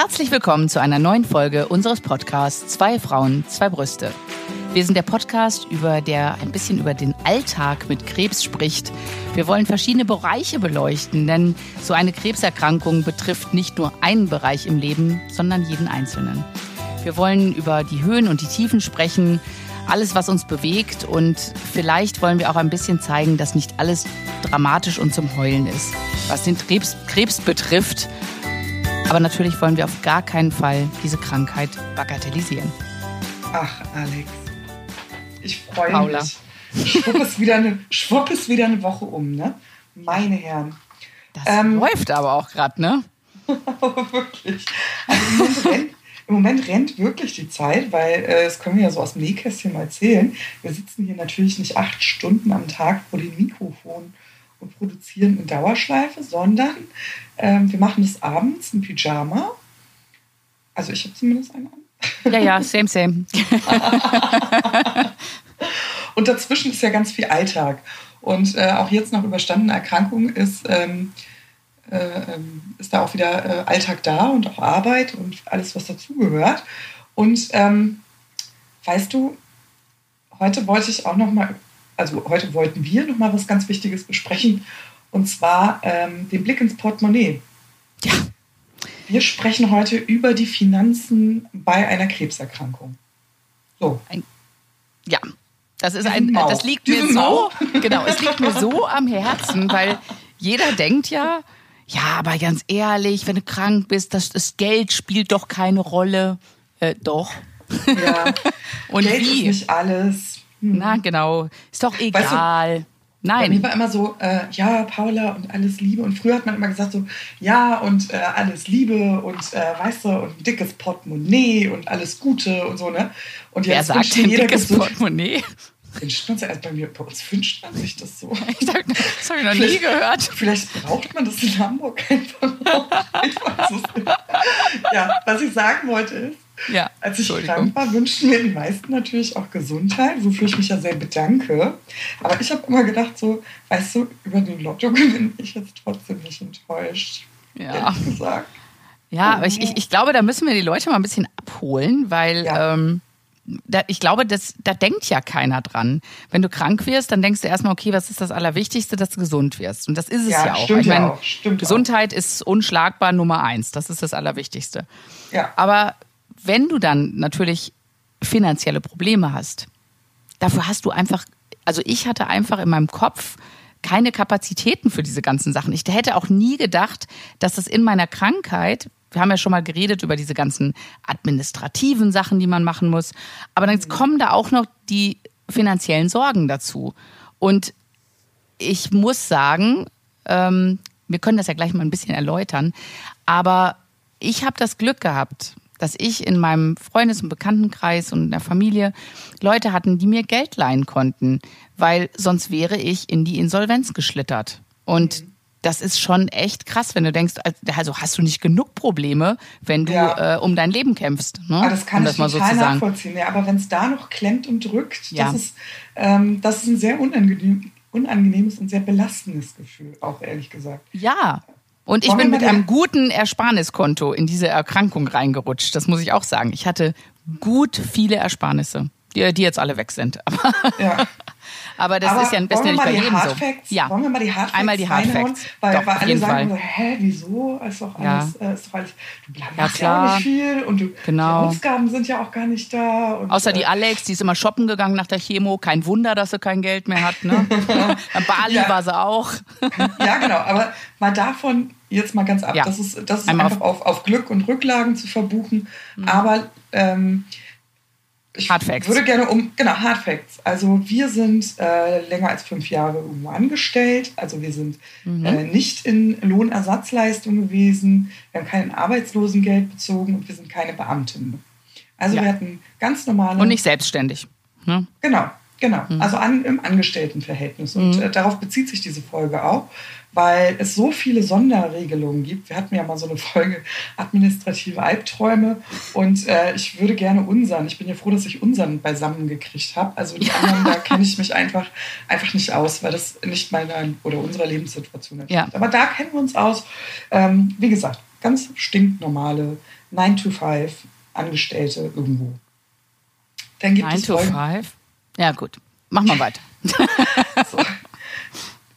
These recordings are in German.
Herzlich willkommen zu einer neuen Folge unseres Podcasts Zwei Frauen, zwei Brüste. Wir sind der Podcast, über der ein bisschen über den Alltag mit Krebs spricht. Wir wollen verschiedene Bereiche beleuchten, denn so eine Krebserkrankung betrifft nicht nur einen Bereich im Leben, sondern jeden einzelnen. Wir wollen über die Höhen und die Tiefen sprechen, alles, was uns bewegt und vielleicht wollen wir auch ein bisschen zeigen, dass nicht alles dramatisch und zum Heulen ist, was den Krebs, Krebs betrifft. Aber natürlich wollen wir auf gar keinen Fall diese Krankheit bagatellisieren. Ach, Alex, ich freue Paula. mich. Schwupp ist, wieder eine, schwupp ist wieder eine Woche um, ne? Meine Herren. Das ähm, läuft aber auch gerade, ne? wirklich. Also im Moment, rennt, im Moment, rennt, wirklich die Zeit, weil äh, das können wir ja so aus dem Nähkästchen mal erzählen. Wir sitzen hier natürlich nicht acht Stunden am Tag vor dem Mikrofon und produzieren in Dauerschleife, sondern ähm, wir machen das abends in Pyjama. Also ich habe zumindest einen an. Ja, ja, same, same. und dazwischen ist ja ganz viel Alltag. Und äh, auch jetzt nach überstandener Erkrankung ist, ähm, äh, ähm, ist da auch wieder äh, Alltag da und auch Arbeit und alles, was dazugehört. Und ähm, weißt du, heute wollte ich auch noch mal, also heute wollten wir noch mal was ganz Wichtiges besprechen, und zwar ähm, den Blick ins Portemonnaie. Ja. Wir sprechen heute über die Finanzen bei einer Krebserkrankung. So. Ein, ja, das ist ein, das liegt mir so, genau, es liegt mir so am Herzen, weil jeder denkt ja, ja, aber ganz ehrlich, wenn du krank bist, das, das Geld spielt doch keine Rolle. Äh, doch. Ja. Und Geld wie? ist nicht alles. Hm. Na genau, ist doch egal. Weißt du, Nein. Bei mir war immer so, äh, ja, Paula und alles Liebe. Und früher hat man immer gesagt so, ja und äh, alles Liebe und äh, weißt du, und ein dickes Portemonnaie und alles Gute und so, ne? Und jetzt Wer sagt denn dickes Portemonnaie? Wünscht man sich, also bei, mir, bei uns wünscht man sich das so. Ich sag, das habe ich noch nie gehört. Vielleicht braucht man das in Hamburg einfach noch. Ich weiß es nicht. Ja, was ich sagen wollte ist, ja, Als ich krank war, wünschten mir die meisten natürlich auch Gesundheit, wofür ich mich ja sehr bedanke. Aber ich habe immer gedacht, so, weißt du, über den Lotto bin ich jetzt trotzdem nicht enttäuscht. Ja. Ehrlich gesagt. Ja, aber ich, ich, ich glaube, da müssen wir die Leute mal ein bisschen abholen, weil ja. ähm, da, ich glaube, das, da denkt ja keiner dran. Wenn du krank wirst, dann denkst du erstmal, okay, was ist das Allerwichtigste, dass du gesund wirst. Und das ist es ja, ja auch. Stimmt ich meine, ja auch. Stimmt Gesundheit auch. ist unschlagbar Nummer eins. Das ist das Allerwichtigste. Ja. Aber wenn du dann natürlich finanzielle Probleme hast, dafür hast du einfach, also ich hatte einfach in meinem Kopf keine Kapazitäten für diese ganzen Sachen. Ich hätte auch nie gedacht, dass das in meiner Krankheit, wir haben ja schon mal geredet über diese ganzen administrativen Sachen, die man machen muss, aber dann mhm. kommen da auch noch die finanziellen Sorgen dazu. Und ich muss sagen, ähm, wir können das ja gleich mal ein bisschen erläutern, aber ich habe das Glück gehabt, dass ich in meinem Freundes- und Bekanntenkreis und in der Familie Leute hatten, die mir Geld leihen konnten, weil sonst wäre ich in die Insolvenz geschlittert. Und mhm. das ist schon echt krass, wenn du denkst, also hast du nicht genug Probleme, wenn du ja. äh, um dein Leben kämpfst. Ne? Ah, das kann um das ich mal total so nachvollziehen. Ja, aber wenn es da noch klemmt und drückt, ja. das, ist, ähm, das ist ein sehr unangenehm, unangenehmes und sehr belastendes Gefühl, auch ehrlich gesagt. Ja, und ich bin mit einem guten Ersparniskonto in diese Erkrankung reingerutscht. Das muss ich auch sagen. Ich hatte gut viele Ersparnisse, die, die jetzt alle weg sind. Ja. Aber das Aber ist ja ein bisschen nicht bei jedem so. Ja. Wollen wir mal die Hardfacts Einmal die Hardfacts. Weil, doch, weil alle sagen so, hä, wieso? Ist doch alles, ja. äh, ist doch alles, du machst ja, ja auch nicht viel und du, genau. die Ausgaben sind ja auch gar nicht da. Und, Außer die äh, Alex, die ist immer shoppen gegangen nach der Chemo. Kein Wunder, dass sie kein Geld mehr hat. Ne? Bali ja. war sie auch. ja, genau. Aber mal davon jetzt mal ganz ab. Ja. Das ist, das ist einfach auf, auf Glück und Rücklagen zu verbuchen. Mhm. Aber ähm, ich Hard Facts. würde gerne um, genau, Hard Facts. Also wir sind äh, länger als fünf Jahre irgendwo angestellt. Also wir sind mhm. äh, nicht in Lohnersatzleistung gewesen. Wir haben kein Arbeitslosengeld bezogen und wir sind keine Beamtinnen. Also ja. wir hatten ganz normale... Und nicht selbstständig. Ne? Genau, genau. Mhm. Also an, im Angestelltenverhältnis. Und mhm. äh, darauf bezieht sich diese Folge auch weil es so viele Sonderregelungen gibt. Wir hatten ja mal so eine Folge administrative Albträume und äh, ich würde gerne unseren, ich bin ja froh, dass ich unseren beisammen gekriegt habe. Also die anderen, da kenne ich mich einfach, einfach nicht aus, weil das nicht meiner oder unserer Lebenssituation entspricht. Ja. Aber da kennen wir uns aus. Ähm, wie gesagt, ganz stinknormale 9 to 5 Angestellte irgendwo. Dann gibt 9 es to 5? Ja, gut. Mach mal weiter. so.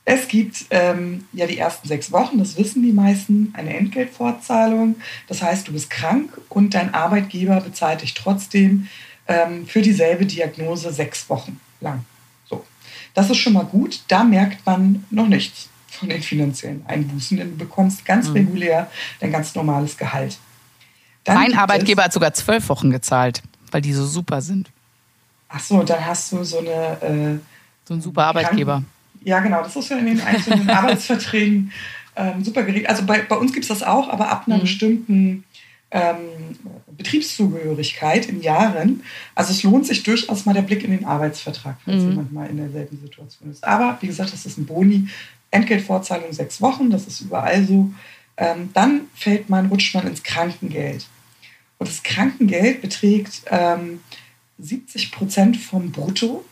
Es gibt ähm, ja die ersten sechs Wochen, das wissen die meisten, eine Entgeltfortzahlung. Das heißt, du bist krank und dein Arbeitgeber bezahlt dich trotzdem ähm, für dieselbe Diagnose sechs Wochen lang. So. Das ist schon mal gut. Da merkt man noch nichts von den finanziellen Einbußen, denn du bekommst ganz mhm. regulär dein ganz normales Gehalt. Dann mein Arbeitgeber hat sogar zwölf Wochen gezahlt, weil die so super sind. Ach so, dann hast du so eine. Äh, so ein super Arbeitgeber. Kranken ja, genau, das ist ja in den einzelnen Arbeitsverträgen ähm, super geregelt. Also bei, bei uns gibt es das auch, aber ab einer mhm. bestimmten ähm, Betriebszugehörigkeit in Jahren. Also es lohnt sich durchaus mal der Blick in den Arbeitsvertrag, falls mhm. jemand mal in derselben Situation ist. Aber wie gesagt, das ist ein Boni. Entgeltvorzahlung sechs Wochen, das ist überall so. Ähm, dann fällt man, rutscht man ins Krankengeld. Und das Krankengeld beträgt ähm, 70 Prozent vom Brutto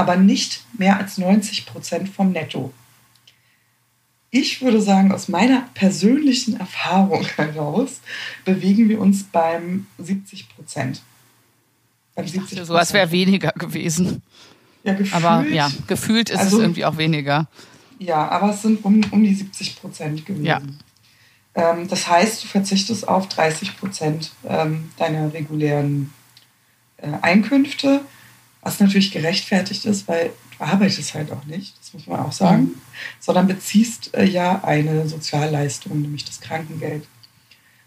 aber nicht mehr als 90 Prozent vom Netto. Ich würde sagen, aus meiner persönlichen Erfahrung heraus bewegen wir uns beim 70 Prozent. Beim 70 dachte, sowas wäre weniger gewesen. Ja, gefühlt, aber ja, gefühlt ist also, es irgendwie auch weniger. Ja, aber es sind um, um die 70 Prozent gewesen. Ja. Ähm, das heißt, du verzichtest auf 30 Prozent ähm, deiner regulären Einkünfte was natürlich gerechtfertigt ist, weil du arbeitest halt auch nicht, das muss man auch sagen, mhm. sondern beziehst äh, ja eine Sozialleistung, nämlich das Krankengeld.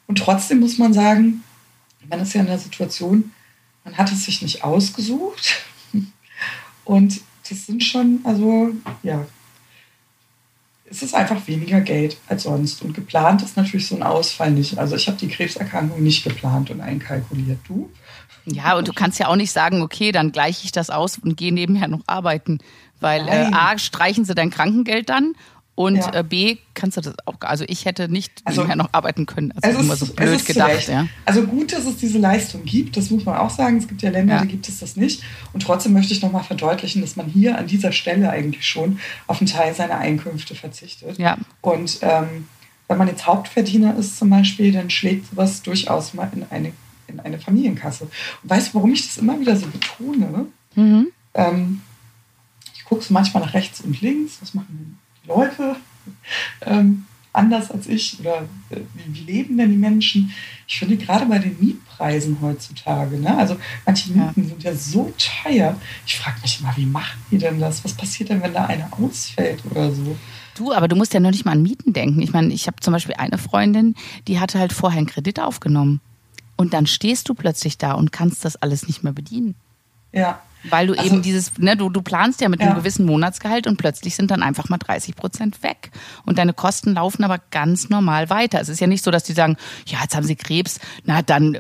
Und trotzdem muss man sagen, man ist ja in der Situation, man hat es sich nicht ausgesucht. Und das sind schon, also ja, es ist einfach weniger Geld als sonst. Und geplant ist natürlich so ein Ausfall nicht. Also ich habe die Krebserkrankung nicht geplant und einkalkuliert. Du? Ja, und du kannst ja auch nicht sagen, okay, dann gleiche ich das aus und gehe nebenher noch arbeiten. Weil äh, A, streichen sie dein Krankengeld dann und ja. äh, B, kannst du das auch, also ich hätte nicht also, nebenher noch arbeiten können. Also immer so blöd gedacht. Ja. Also gut, dass es diese Leistung gibt, das muss man auch sagen. Es gibt ja Länder, ja. da gibt es das nicht. Und trotzdem möchte ich nochmal verdeutlichen, dass man hier an dieser Stelle eigentlich schon auf einen Teil seiner Einkünfte verzichtet. Ja. Und ähm, wenn man jetzt Hauptverdiener ist zum Beispiel, dann schlägt sowas durchaus mal in eine in eine Familienkasse. Und weißt du, warum ich das immer wieder so betone? Mhm. Ähm, ich gucke so manchmal nach rechts und links, was machen denn die Leute ähm, anders als ich oder äh, wie, wie, leben denn die Menschen? Ich finde gerade bei den Mietpreisen heutzutage, ne? also manche Mieten ja. sind ja so teuer. Ich frage mich immer, wie machen die denn das? Was passiert denn, wenn da eine ausfällt oder so? Du, aber du musst ja noch nicht mal an Mieten denken. Ich meine, ich habe zum Beispiel eine Freundin, die hatte halt vorher einen Kredit aufgenommen. Und dann stehst du plötzlich da und kannst das alles nicht mehr bedienen. Ja. Weil du also, eben dieses, ne, du, du planst ja mit ja. einem gewissen Monatsgehalt und plötzlich sind dann einfach mal 30 Prozent weg. Und deine Kosten laufen aber ganz normal weiter. Es ist ja nicht so, dass die sagen, ja, jetzt haben sie Krebs, na dann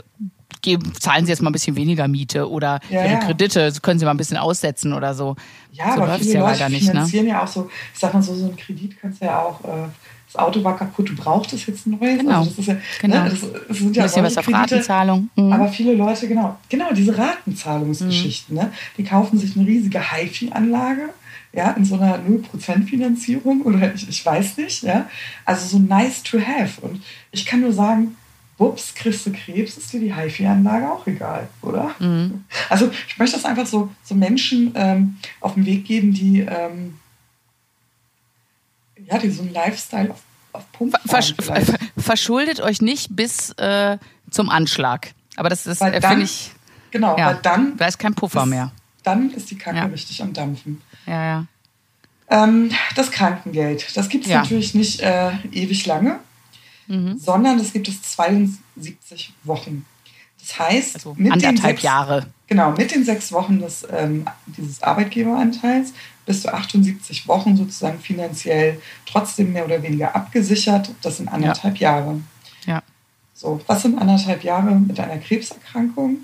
geben, zahlen sie jetzt mal ein bisschen weniger Miete oder ja, ihre ja. Kredite können sie mal ein bisschen aussetzen oder so. Ja, so aber viele ja Leute nicht, ne? finanzieren ja auch so, ich sag mal so, so ein Kredit kannst du ja auch äh, das Auto war kaputt, du brauchtest jetzt ein neues. Genau. Also das ist ja, genau. Ne, das, das sind ja bisschen was auf Ratenzahlung. Mhm. Aber viele Leute, genau, genau diese Ratenzahlungsgeschichten, mhm. ne, die kaufen sich eine riesige HiFi-Anlage, ja, in so einer 0% Finanzierung oder ich, ich weiß nicht, ja. Also so nice to have. Und ich kann nur sagen, wups, kriegst du Krebs, ist dir die HiFi-Anlage auch egal, oder? Mhm. Also ich möchte das einfach so, so Menschen ähm, auf den Weg geben, die ähm, ja, die so einen Lifestyle auf, auf Pump Versch Verschuldet euch nicht bis äh, zum Anschlag. Aber das ist, äh, finde ich. Genau, ja, weil dann. Da ist kein Puffer ist, mehr. Dann ist die Kacke ja. richtig am Dampfen. Ja, ja. Ähm, das Krankengeld, das gibt es ja. natürlich nicht äh, ewig lange, mhm. sondern das gibt es 72 Wochen. Das heißt, also mit anderthalb sechs, Jahre. Genau, mit den sechs Wochen des, ähm, dieses Arbeitgeberanteils bis zu 78 Wochen sozusagen finanziell trotzdem mehr oder weniger abgesichert. Das sind anderthalb ja. Jahre. Ja. So, was sind anderthalb Jahre mit einer Krebserkrankung?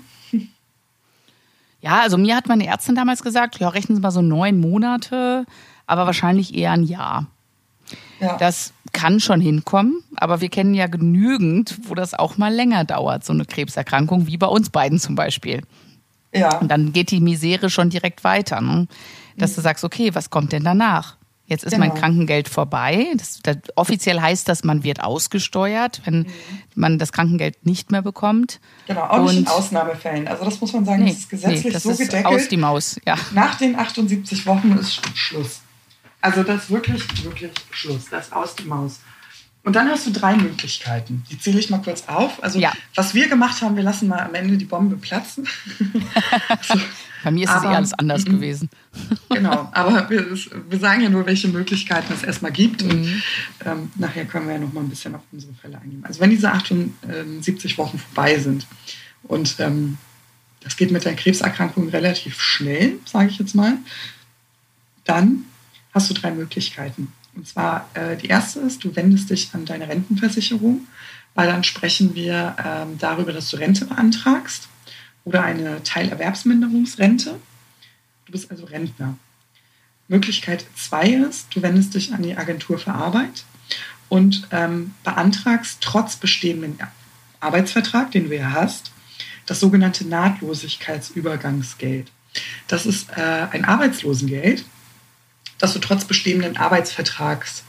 Ja, also mir hat meine Ärztin damals gesagt, ja, rechnen Sie mal so neun Monate, aber wahrscheinlich eher ein Jahr. Ja. Das kann schon hinkommen, aber wir kennen ja genügend, wo das auch mal länger dauert, so eine Krebserkrankung, wie bei uns beiden zum Beispiel. Ja. Und dann geht die Misere schon direkt weiter. Ne? dass du sagst, okay, was kommt denn danach? Jetzt ist genau. mein Krankengeld vorbei. Das, das, offiziell heißt das, man wird ausgesteuert, wenn mhm. man das Krankengeld nicht mehr bekommt. Genau, auch Und nicht in Ausnahmefällen. Also das muss man sagen, nee, das ist gesetzlich nee, das so ist gedeckelt. Aus die Maus, ja. Nach den 78 Wochen ist Schluss. Also das ist wirklich, wirklich Schluss. Das ist aus die Maus. Und dann hast du drei Möglichkeiten. Die zähle ich mal kurz auf. Also ja. was wir gemacht haben, wir lassen mal am Ende die Bombe platzen. so. Bei mir ist aber, es eh alles anders m gewesen. genau, aber wir, wir, sagen ja nur, welche Möglichkeiten es erstmal gibt. Mhm. Und ähm, nachher können wir ja noch mal ein bisschen auf unsere Fälle eingehen. Also wenn diese 78 Wochen vorbei sind und ähm, das geht mit der Krebserkrankung relativ schnell, sage ich jetzt mal, dann hast du drei Möglichkeiten. Und zwar äh, die erste ist, du wendest dich an deine Rentenversicherung, weil dann sprechen wir ähm, darüber, dass du Rente beantragst oder eine Teilerwerbsminderungsrente. Du bist also Rentner. Möglichkeit zwei ist, du wendest dich an die Agentur für Arbeit und ähm, beantragst trotz bestehendem Arbeitsvertrag, den du ja hast, das sogenannte Nahtlosigkeitsübergangsgeld. Das ist äh, ein Arbeitslosengeld, das du trotz bestehenden Arbeitsvertrags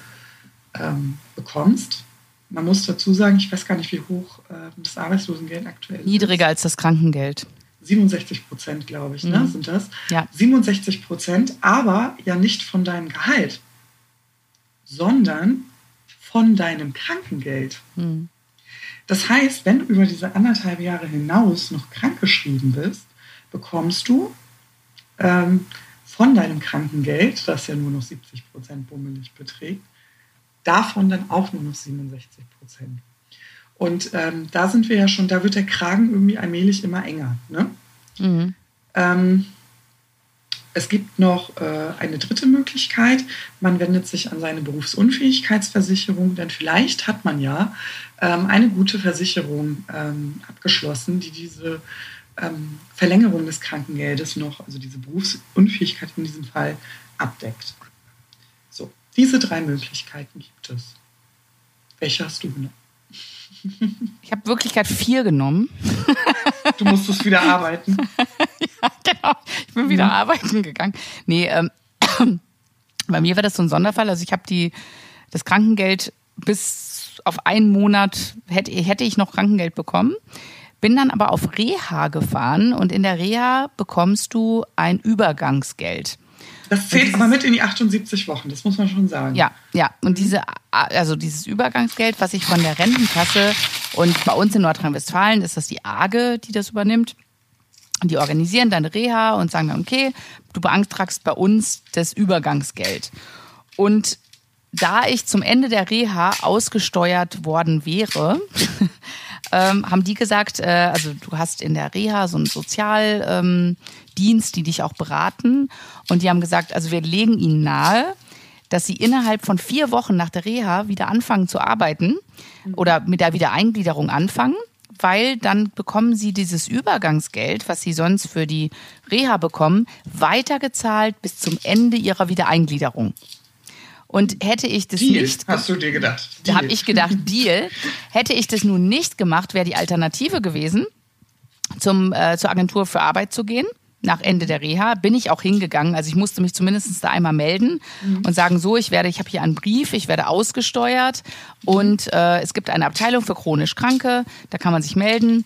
ähm, bekommst. Man muss dazu sagen, ich weiß gar nicht, wie hoch äh, das Arbeitslosengeld aktuell ist. Niedriger als das Krankengeld. 67 Prozent, glaube ich, ne, mhm. ne, sind das. Ja. 67 Prozent, aber ja nicht von deinem Gehalt, sondern von deinem Krankengeld. Mhm. Das heißt, wenn du über diese anderthalb Jahre hinaus noch krankgeschrieben bist, bekommst du ähm, von deinem Krankengeld, das ja nur noch 70 Prozent bummelig beträgt, davon dann auch nur noch 67 Prozent. Und ähm, da sind wir ja schon, da wird der Kragen irgendwie allmählich immer enger. Ne? Mhm. Ähm, es gibt noch äh, eine dritte Möglichkeit. Man wendet sich an seine Berufsunfähigkeitsversicherung, denn vielleicht hat man ja ähm, eine gute Versicherung ähm, abgeschlossen, die diese ähm, Verlängerung des Krankengeldes noch, also diese Berufsunfähigkeit in diesem Fall, abdeckt. So, diese drei Möglichkeiten gibt es. Welche hast du genommen? Ich habe Wirklichkeit vier genommen. Du musstest wieder arbeiten. ja, genau. Ich bin wieder ja. arbeiten gegangen. Nee, ähm, bei mir war das so ein Sonderfall. Also ich habe die das Krankengeld bis auf einen Monat hätte, hätte ich noch Krankengeld bekommen. Bin dann aber auf Reha gefahren und in der Reha bekommst du ein Übergangsgeld. Das zählt aber mit in die 78 Wochen, das muss man schon sagen. Ja, ja. Und diese, also dieses Übergangsgeld, was ich von der Rentenkasse und bei uns in Nordrhein-Westfalen ist das die AGE, die das übernimmt. Die organisieren dann Reha und sagen dann, okay, du beantragst bei uns das Übergangsgeld. Und da ich zum Ende der Reha ausgesteuert worden wäre, ähm, haben die gesagt, äh, also du hast in der Reha so einen Sozialdienst, die dich auch beraten. Und die haben gesagt, also wir legen ihnen nahe, dass sie innerhalb von vier Wochen nach der Reha wieder anfangen zu arbeiten oder mit der Wiedereingliederung anfangen, weil dann bekommen sie dieses Übergangsgeld, was sie sonst für die Reha bekommen, weitergezahlt bis zum Ende ihrer Wiedereingliederung. Und hätte ich das Deal, nicht. Hast du dir gedacht? Da habe ich gedacht, Deal. Hätte ich das nun nicht gemacht, wäre die Alternative gewesen, zum, äh, zur Agentur für Arbeit zu gehen. Nach Ende der Reha bin ich auch hingegangen. Also ich musste mich zumindest da einmal melden mhm. und sagen, so, ich werde, ich habe hier einen Brief, ich werde ausgesteuert und äh, es gibt eine Abteilung für chronisch Kranke, da kann man sich melden.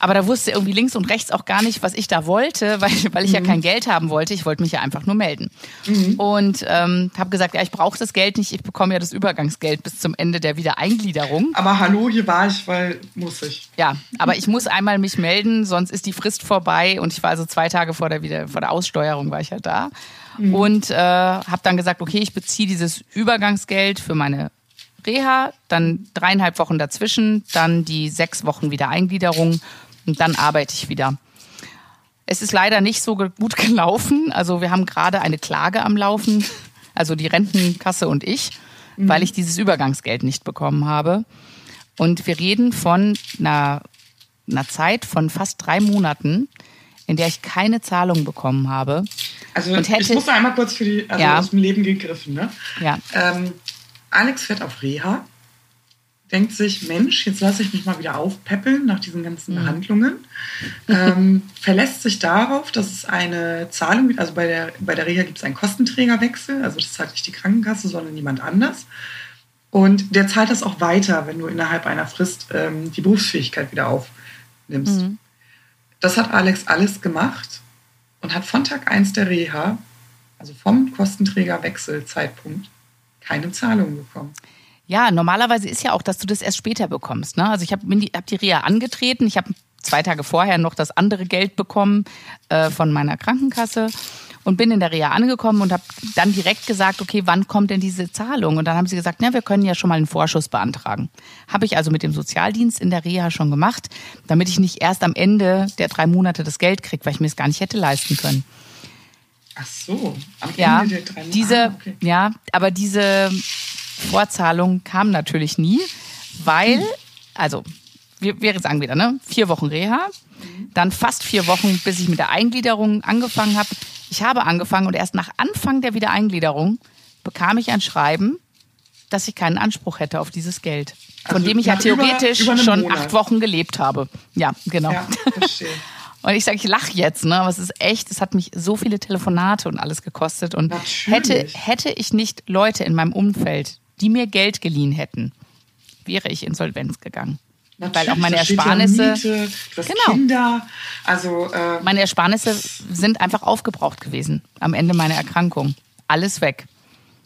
Aber da wusste irgendwie links und rechts auch gar nicht, was ich da wollte, weil, weil ich mhm. ja kein Geld haben wollte. Ich wollte mich ja einfach nur melden. Mhm. Und ähm, habe gesagt, ja, ich brauche das Geld nicht, ich bekomme ja das Übergangsgeld bis zum Ende der Wiedereingliederung. Aber hallo, hier war ich, weil muss ich. Ja, aber ich muss einmal mich melden, sonst ist die Frist vorbei. Und ich war also zwei Tage vor der, Wieder vor der Aussteuerung war ich ja da. Mhm. Und äh, habe dann gesagt, okay, ich beziehe dieses Übergangsgeld für meine Reha, dann dreieinhalb Wochen dazwischen, dann die sechs Wochen Wiedereingliederung und dann arbeite ich wieder. Es ist leider nicht so gut gelaufen. Also wir haben gerade eine Klage am Laufen, also die Rentenkasse und ich, mhm. weil ich dieses Übergangsgeld nicht bekommen habe. Und wir reden von einer, einer Zeit von fast drei Monaten, in der ich keine Zahlung bekommen habe. Also hätte, ich muss einmal kurz für die, also ja. aus dem Leben gegriffen. Ne? Ja. Ähm, Alex fährt auf Reha denkt sich, Mensch, jetzt lasse ich mich mal wieder aufpäppeln nach diesen ganzen mhm. Behandlungen, ähm, verlässt sich darauf, dass es eine Zahlung gibt. Also bei der, bei der Reha gibt es einen Kostenträgerwechsel, also das zahlt nicht die Krankenkasse, sondern niemand anders. Und der zahlt das auch weiter, wenn du innerhalb einer Frist ähm, die Berufsfähigkeit wieder aufnimmst. Mhm. Das hat Alex alles gemacht und hat von Tag 1 der Reha, also vom Kostenträgerwechselzeitpunkt, keine Zahlung bekommen. Ja, normalerweise ist ja auch, dass du das erst später bekommst. Ne? Also ich habe hab die Reha angetreten, ich habe zwei Tage vorher noch das andere Geld bekommen äh, von meiner Krankenkasse und bin in der Reha angekommen und habe dann direkt gesagt, okay, wann kommt denn diese Zahlung? Und dann haben sie gesagt, na, wir können ja schon mal einen Vorschuss beantragen. Habe ich also mit dem Sozialdienst in der Reha schon gemacht, damit ich nicht erst am Ende der drei Monate das Geld kriege, weil ich mir es gar nicht hätte leisten können. Ach so, am Ende ja, der drei Monate. Diese, ah, okay. Ja, aber diese Vorzahlung kam natürlich nie, weil, also, wir, wir sagen wieder, ne? Vier Wochen Reha, dann fast vier Wochen, bis ich mit der Eingliederung angefangen habe. Ich habe angefangen und erst nach Anfang der Wiedereingliederung bekam ich ein Schreiben, dass ich keinen Anspruch hätte auf dieses Geld. Von also dem ich ja theoretisch über, über schon Monat. acht Wochen gelebt habe. Ja, genau. Ja, und ich sage, ich lache jetzt, ne? Aber es ist echt, es hat mich so viele Telefonate und alles gekostet. Und hätte, hätte ich nicht Leute in meinem Umfeld, die mir Geld geliehen hätten, wäre ich insolvenz gegangen. Natürlich, Weil auch meine Ersparnisse. Miete, genau. Kinder. Also, äh, meine Ersparnisse sind einfach aufgebraucht gewesen am Ende meiner Erkrankung. Alles weg.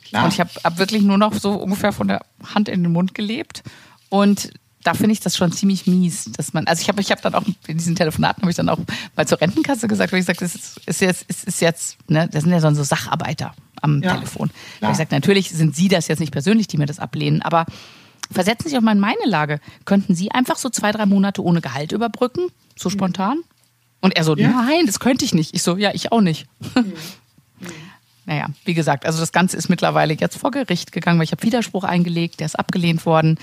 Klar. Und ich habe hab wirklich nur noch so ungefähr von der Hand in den Mund gelebt. Und da finde ich das schon ziemlich mies, dass man, also ich habe ich hab dann auch in diesen Telefonaten habe ich dann auch mal zur Rentenkasse gesagt, wo ich gesagt, das ist, ist jetzt, ist, ist jetzt, ne, das sind ja so Sacharbeiter am ja, Telefon. Ich gesagt, natürlich sind Sie das jetzt nicht persönlich, die mir das ablehnen, aber versetzen Sie sich auch mal in meine Lage. Könnten Sie einfach so zwei, drei Monate ohne Gehalt überbrücken? So mhm. spontan? Und er so, ja. nein, das könnte ich nicht. Ich so, ja, ich auch nicht. Mhm. Naja, wie gesagt, also das Ganze ist mittlerweile jetzt vor Gericht gegangen, weil ich habe Widerspruch eingelegt, der ist abgelehnt worden.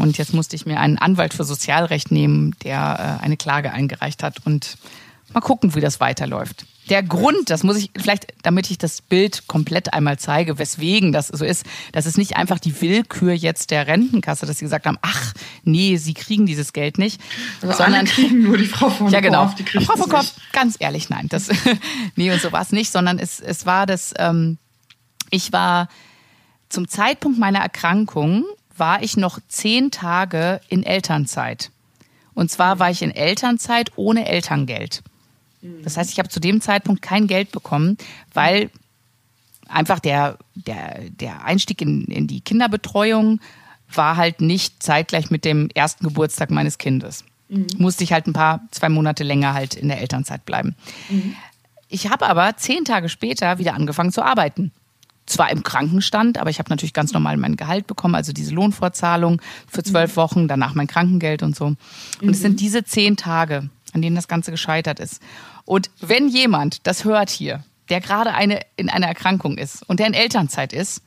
Und jetzt musste ich mir einen Anwalt für Sozialrecht nehmen, der äh, eine Klage eingereicht hat. Und mal gucken, wie das weiterläuft. Der Grund, das muss ich vielleicht, damit ich das Bild komplett einmal zeige, weswegen das so ist, das ist nicht einfach die Willkür jetzt der Rentenkasse, dass sie gesagt haben, ach nee, sie kriegen dieses Geld nicht, also sondern kriegen nur die Frau von ja genau, Korf, die kriegt Frau von Korf, ganz ehrlich, nein, das nee und so war es nicht, sondern es es war das, ähm, ich war zum Zeitpunkt meiner Erkrankung war ich noch zehn Tage in Elternzeit. Und zwar war ich in Elternzeit ohne Elterngeld. Das heißt, ich habe zu dem Zeitpunkt kein Geld bekommen, weil einfach der, der, der Einstieg in, in die Kinderbetreuung war halt nicht zeitgleich mit dem ersten Geburtstag meines Kindes. Mhm. Musste ich halt ein paar, zwei Monate länger halt in der Elternzeit bleiben. Mhm. Ich habe aber zehn Tage später wieder angefangen zu arbeiten. Zwar im Krankenstand, aber ich habe natürlich ganz normal mein Gehalt bekommen, also diese Lohnfortzahlung für zwölf mhm. Wochen, danach mein Krankengeld und so. Und mhm. es sind diese zehn Tage, an denen das Ganze gescheitert ist. Und wenn jemand das hört hier, der gerade eine, in einer Erkrankung ist und der in Elternzeit ist,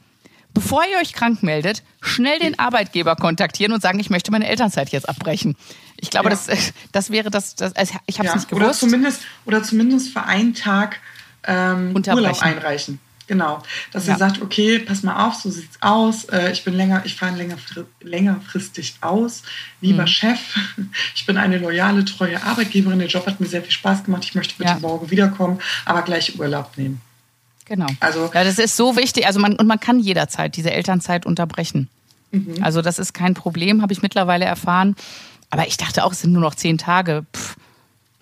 bevor ihr euch krank meldet, schnell den Arbeitgeber kontaktieren und sagen, ich möchte meine Elternzeit jetzt abbrechen. Ich glaube, ja. das, das wäre das, das also ich habe es ja. nicht gewusst. Oder zumindest, oder zumindest für einen Tag ähm, Urlaub einreichen. Genau, dass ja. sie sagt, okay, pass mal auf, so sieht's aus. Äh, ich bin länger, ich fahre länger, längerfristig aus. Lieber mhm. Chef, ich bin eine loyale, treue Arbeitgeberin. Der Job hat mir sehr viel Spaß gemacht. Ich möchte bitte ja. morgen wiederkommen, aber gleich Urlaub nehmen. Genau. Also ja, das ist so wichtig. Also man und man kann jederzeit diese Elternzeit unterbrechen. Mhm. Also das ist kein Problem, habe ich mittlerweile erfahren. Aber ich dachte auch, es sind nur noch zehn Tage. Pff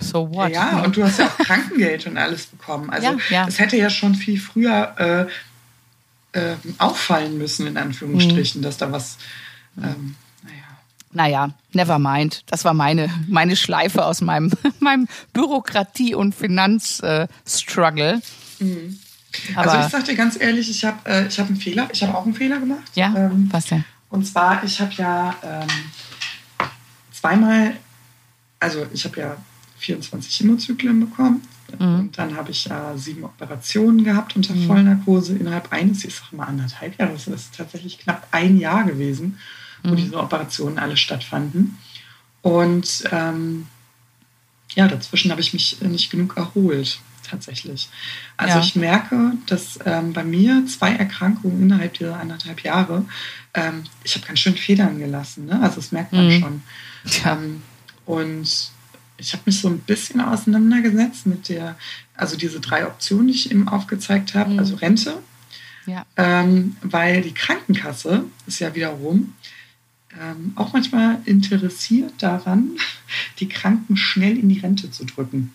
so what? Ja, und du hast ja auch Krankengeld und alles bekommen. Also ja, ja. es hätte ja schon viel früher äh, äh, auffallen müssen, in Anführungsstrichen, mhm. dass da was. Ähm, naja, never mind. Das war meine, meine Schleife aus meinem, meinem Bürokratie- und Finanzstruggle. Äh, mhm. also ich sag dir ganz ehrlich, ich habe äh, hab einen Fehler. Ich habe auch einen Fehler gemacht. Ja, ähm, was denn? Und zwar, ich habe ja ähm, zweimal, also ich habe ja 24 Chemozyklen bekommen. Mhm. Und dann habe ich ja sieben Operationen gehabt unter mhm. Vollnarkose innerhalb eines, ich sage mal anderthalb Jahre, das ist tatsächlich knapp ein Jahr gewesen, wo mhm. diese Operationen alle stattfanden. Und ähm, ja, dazwischen habe ich mich nicht genug erholt. tatsächlich. Also ja. ich merke, dass ähm, bei mir zwei Erkrankungen innerhalb dieser anderthalb Jahre, ähm, ich habe ganz schön Federn gelassen. Ne? Also das merkt man mhm. schon. Ja. Ähm, und ich habe mich so ein bisschen auseinandergesetzt mit der, also diese drei Optionen, die ich eben aufgezeigt habe, mhm. also Rente, ja. ähm, weil die Krankenkasse ist ja wiederum ähm, auch manchmal interessiert daran, die Kranken schnell in die Rente zu drücken.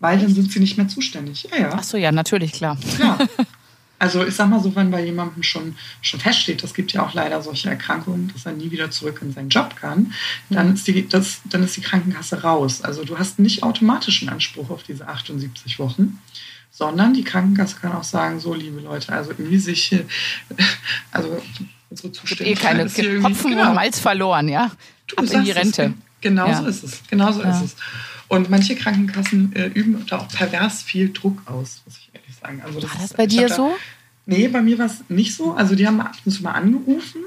Weil dann sind sie nicht mehr zuständig. Ja, ja. Ach so, ja, natürlich, klar. Ja. Also ich sag mal so, wenn bei jemandem schon, schon feststeht, das gibt ja auch leider solche Erkrankungen, dass er nie wieder zurück in seinen Job kann, dann, mhm. ist die, das, dann ist die Krankenkasse raus. Also du hast nicht automatisch einen Anspruch auf diese 78 Wochen, sondern die Krankenkasse kann auch sagen, so liebe Leute, also irgendwie sich, also unsere Zustände. Gibt eh keine gibt Hopfen genau. und Malz verloren, ja? Du Ab in die Rente. Genau ja. so ist es. Genau so ja. ist es. Und manche Krankenkassen äh, üben da auch pervers viel Druck aus, muss ich ehrlich sagen. Also das War das bei dir so? Nee, bei mir war es nicht so. Also die haben ab und zu mal angerufen.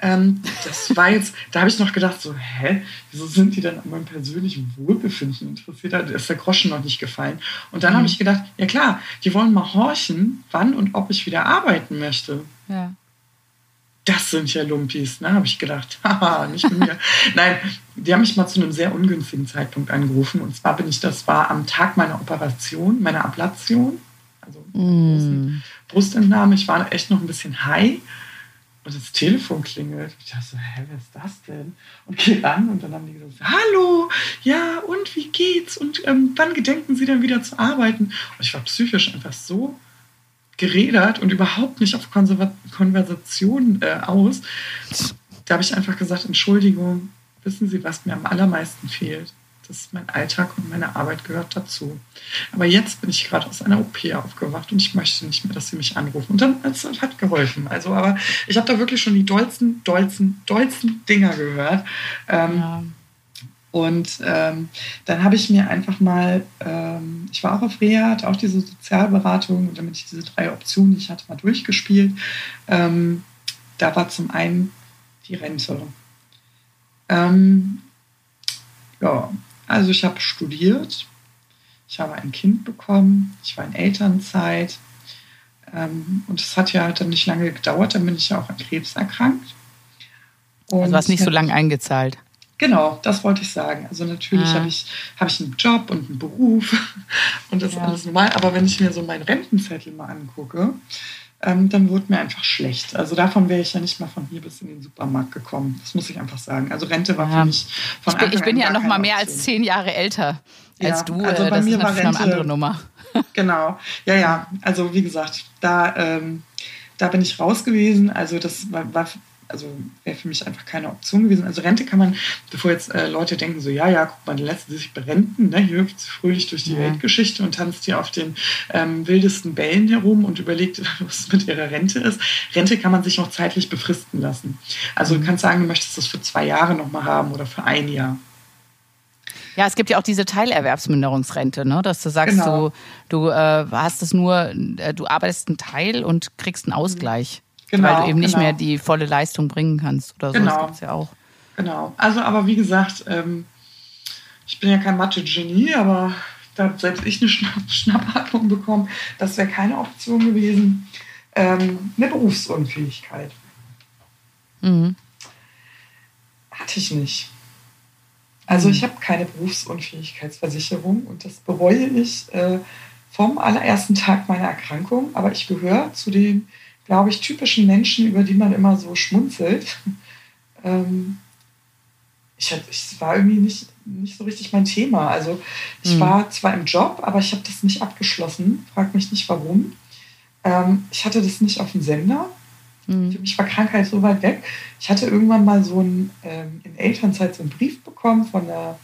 Ähm, das war jetzt, da habe ich noch gedacht, so, hä, wieso sind die dann an meinem persönlichen Wohlbefinden interessiert? Da ist der Groschen noch nicht gefallen. Und dann mhm. habe ich gedacht, ja klar, die wollen mal horchen, wann und ob ich wieder arbeiten möchte. Ja das sind ja Lumpis, ne? habe ich gedacht. Haha, nicht mit mir. Nein, die haben mich mal zu einem sehr ungünstigen Zeitpunkt angerufen. Und zwar bin ich, das war am Tag meiner Operation, meiner Ablation, mm. Brustentnahme. Ich war echt noch ein bisschen high. Und das Telefon klingelt. Ich dachte so, hä, wer ist das denn? Und gehe an und dann haben die gesagt, hallo, ja, und wie geht's? Und ähm, wann gedenken Sie dann wieder zu arbeiten? Und ich war psychisch einfach so geredet und überhaupt nicht auf Konserva Konversation äh, aus. Da habe ich einfach gesagt, Entschuldigung, wissen Sie, was mir am allermeisten fehlt? Das ist mein Alltag und meine Arbeit gehört dazu. Aber jetzt bin ich gerade aus einer OP aufgewacht und ich möchte nicht mehr, dass Sie mich anrufen. Und dann das hat geholfen. Also, aber ich habe da wirklich schon die dollsten, dollsten, dollsten Dinger gehört. Ähm, ja. Und ähm, dann habe ich mir einfach mal, ähm, ich war auch auf Reha, hatte auch diese Sozialberatung, damit ich diese drei Optionen, die ich hatte, mal durchgespielt. Ähm, da war zum einen die Rente. Ähm, ja, also ich habe studiert, ich habe ein Kind bekommen, ich war in Elternzeit. Ähm, und es hat ja halt dann nicht lange gedauert, dann bin ich ja auch an Krebs erkrankt. Und also du hast nicht so lange eingezahlt. Genau, das wollte ich sagen. Also natürlich ah. habe ich, hab ich einen Job und einen Beruf und das ja. ist alles normal. Aber wenn ich mir so meinen Rentenzettel mal angucke, ähm, dann wurde mir einfach schlecht. Also davon wäre ich ja nicht mal von hier bis in den Supermarkt gekommen. Das muss ich einfach sagen. Also Rente war ja. für mich von Ich bin, ich bin ja noch mal mehr Option. als zehn Jahre älter als ja, du. Also bei das mir ist war Rente, eine andere Nummer. Genau. Ja, ja. Also wie gesagt, da, ähm, da bin ich raus gewesen. Also das war, war also wäre für mich einfach keine Option gewesen. Also Rente kann man, bevor jetzt äh, Leute denken, so ja, ja, guck mal, die letzten sich berenten, ne? hier hüpft sie fröhlich durch die ja. Weltgeschichte und tanzt hier auf den ähm, wildesten Bällen herum und überlegt, was mit ihrer Rente ist. Rente kann man sich noch zeitlich befristen lassen. Also du mhm. kannst sagen, du möchtest das für zwei Jahre nochmal haben oder für ein Jahr. Ja, es gibt ja auch diese Teilerwerbsminderungsrente, ne? dass du sagst, genau. du, du äh, hast es nur, äh, du arbeitest einen Teil und kriegst einen Ausgleich. Genau, weil du eben nicht genau. mehr die volle Leistung bringen kannst oder so. Genau. Das ja auch. Genau. Also, aber wie gesagt, ähm, ich bin ja kein Mathe-Genie, aber da habe selbst ich eine Schnapp Schnappatmung bekommen. Das wäre keine Option gewesen. Ähm, eine Berufsunfähigkeit. Mhm. Hatte ich nicht. Also mhm. ich habe keine Berufsunfähigkeitsversicherung und das bereue ich äh, vom allerersten Tag meiner Erkrankung. Aber ich gehöre zu den glaube ich, typischen Menschen, über die man immer so schmunzelt. Ähm, ich, ich war irgendwie nicht, nicht so richtig mein Thema. Also ich mhm. war zwar im Job, aber ich habe das nicht abgeschlossen. Frag mich nicht warum. Ähm, ich hatte das nicht auf dem Sender. Mhm. Für mich war Krankheit so weit weg. Ich hatte irgendwann mal so einen, ähm, in Elternzeit so einen Brief bekommen von der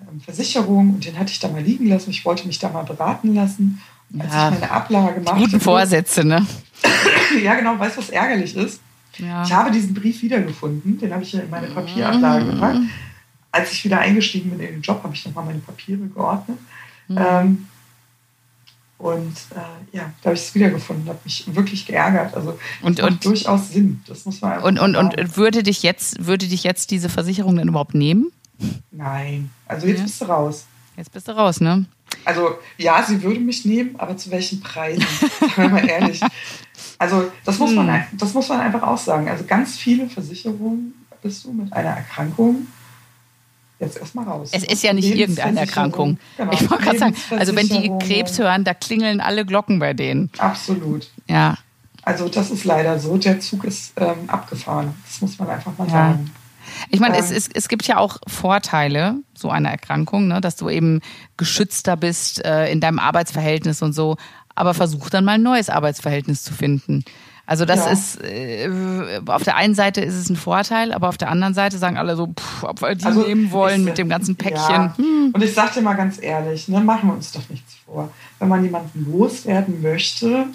ähm, Versicherung und den hatte ich da mal liegen lassen. Ich wollte mich da mal beraten lassen. Als ja, ich meine Ablage machte. Guten Vorsätze, ne? ja, genau, weißt du, was ärgerlich ist? Ja. Ich habe diesen Brief wiedergefunden, den habe ich ja in meine Papierablage mhm. gepackt. Als ich wieder eingestiegen bin in den Job, habe ich nochmal meine Papiere geordnet. Mhm. Ähm, und äh, ja, da habe ich es wiedergefunden, habe mich wirklich geärgert. Also und, und durchaus Sinn. Das muss man und, und, und würde dich jetzt würde dich jetzt diese Versicherung denn überhaupt nehmen? Nein. Also jetzt ja. bist du raus. Jetzt bist du raus, ne? Also ja, sie würde mich nehmen, aber zu welchen Preisen? Sagen wir mal ehrlich. Also das muss, man, hm. das muss man einfach auch sagen. Also ganz viele Versicherungen bist du mit einer Erkrankung jetzt erstmal raus. Es ist ja nicht irgendeine Erkrankung. Genau. Ich wollte gerade sagen, also wenn die Krebs hören, da klingeln alle Glocken bei denen. Absolut. Ja. Also das ist leider so. Der Zug ist ähm, abgefahren. Das muss man einfach mal ja. sagen. Ich meine, es, es, es gibt ja auch Vorteile so einer Erkrankung, ne, dass du eben geschützter bist äh, in deinem Arbeitsverhältnis und so. Aber versuch dann mal ein neues Arbeitsverhältnis zu finden. Also das ja. ist äh, auf der einen Seite ist es ein Vorteil, aber auf der anderen Seite sagen alle so, pff, ob wir die also nehmen wollen ich, mit dem ganzen Päckchen. Ja. Hm. Und ich sag dir mal ganz ehrlich, ne, machen wir uns doch nichts vor. Wenn man jemanden loswerden möchte,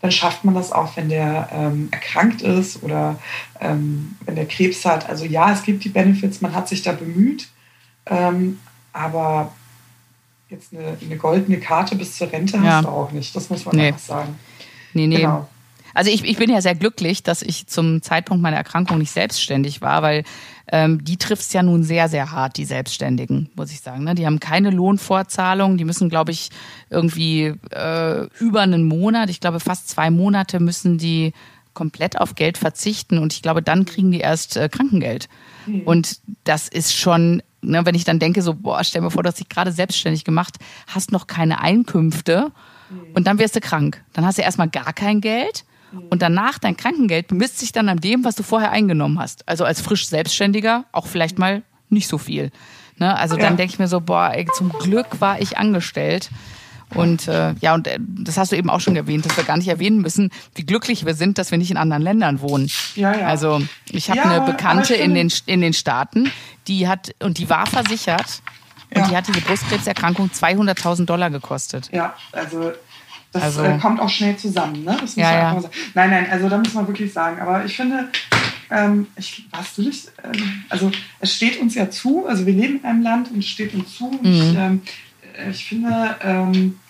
dann schafft man das auch, wenn der ähm, erkrankt ist oder ähm, wenn der Krebs hat. Also ja, es gibt die Benefits, man hat sich da bemüht, ähm, aber jetzt eine, eine, goldene Karte bis zur Rente ja. hast du auch nicht. Das muss man nee. einfach sagen. Nee, nee. Genau. Also ich, ich bin ja sehr glücklich, dass ich zum Zeitpunkt meiner Erkrankung nicht selbstständig war, weil ähm, die trifft es ja nun sehr, sehr hart, die Selbstständigen, muss ich sagen. Ne? Die haben keine Lohnfortzahlung, die müssen, glaube ich, irgendwie äh, über einen Monat, ich glaube fast zwei Monate müssen die komplett auf Geld verzichten und ich glaube, dann kriegen die erst äh, Krankengeld. Mhm. Und das ist schon, ne, wenn ich dann denke, so, boah, stell mir vor, du hast dich gerade selbstständig gemacht, hast noch keine Einkünfte mhm. und dann wirst du krank. Dann hast du erstmal gar kein Geld und danach dein Krankengeld bemisst sich dann an dem, was du vorher eingenommen hast. Also als frisch Selbstständiger auch vielleicht mal nicht so viel. Ne? Also dann denke ich mir so, boah, ey, zum Glück war ich angestellt. Und äh, ja, und äh, das hast du eben auch schon erwähnt, dass wir gar nicht erwähnen müssen, wie glücklich wir sind, dass wir nicht in anderen Ländern wohnen. Ja, ja. Also ich habe ja, eine Bekannte in den, in den Staaten, die hat, und die war versichert, und die hat diese Brustkrebserkrankung 200.000 Dollar gekostet. Ja, also das also, äh, kommt auch schnell zusammen, ne? Das muss ja, ja. Sagen. Nein, nein, also da muss man wirklich sagen. Aber ich finde, ähm, ich, was du nicht, ähm, also es steht uns ja zu, also wir leben in einem Land und es steht uns zu. Mhm. Ich, ähm, äh, ich finde, ähm,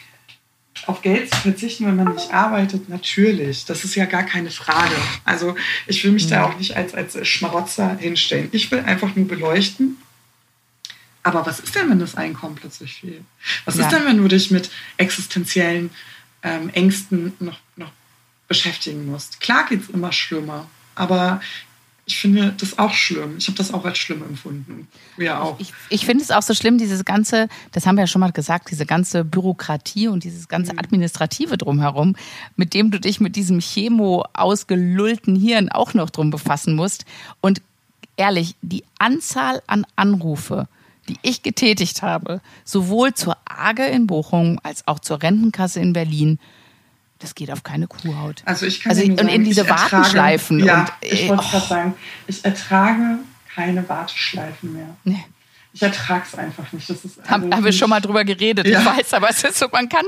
auf Geld zu verzichten, wenn man nicht arbeitet, natürlich. Das ist ja gar keine Frage. Also ich will mich mhm. da auch nicht als, als Schmarotzer hinstellen. Ich will einfach nur beleuchten, aber was ist denn, wenn das Einkommen plötzlich fehlt? Was ja. ist denn, wenn du dich mit existenziellen ähm, Ängsten noch, noch beschäftigen musst. Klar geht es immer schlimmer, aber ich finde das auch schlimm. Ich habe das auch als schlimm empfunden. Ja auch. Ich, ich finde es auch so schlimm, dieses ganze, das haben wir ja schon mal gesagt, diese ganze Bürokratie und dieses ganze mhm. Administrative drumherum, mit dem du dich mit diesem Chemo ausgelullten Hirn auch noch drum befassen musst. Und ehrlich, die Anzahl an Anrufe, die ich getätigt habe, sowohl zur AGE in Bochum als auch zur Rentenkasse in Berlin, das geht auf keine Kuhhaut. Also ich kann also, sagen, und in diese ertrage, Warteschleifen. Ja, und, ich wollte oh. gerade sagen, ich ertrage keine Warteschleifen mehr. Nee. Ich ertrage es einfach nicht. Das ist also haben, haben wir schon mal drüber geredet, ja. ich weiß, aber es ist so, man kann,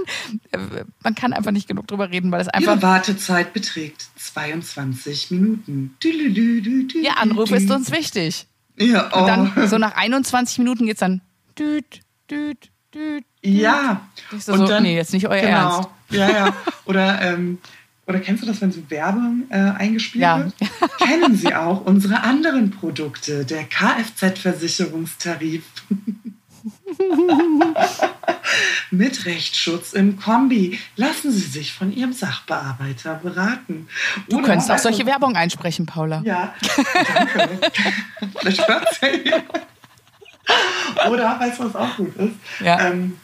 man kann einfach nicht genug drüber reden, weil es einfach. Ihre Wartezeit beträgt 22 Minuten. Ihr Anruf ist uns wichtig. Ja, oh. Und dann oh. so nach 21 Minuten geht es dann düt, düt, düt. Ja. Ich so, und dann, nee, jetzt nicht euer genau. Ernst. Ja, ja. Oder, ähm, oder kennst du das, wenn so Werbung äh, eingespielt ja. wird? Kennen Sie auch unsere anderen Produkte, der Kfz-Versicherungstarif. Mit Rechtsschutz im Kombi. Lassen Sie sich von Ihrem Sachbearbeiter beraten. Du Oder könntest auch solche also, Werbung einsprechen, Paula. Ja, danke. Vielleicht hört Oder, weißt du, was auch gut ist? Ja. Ähm,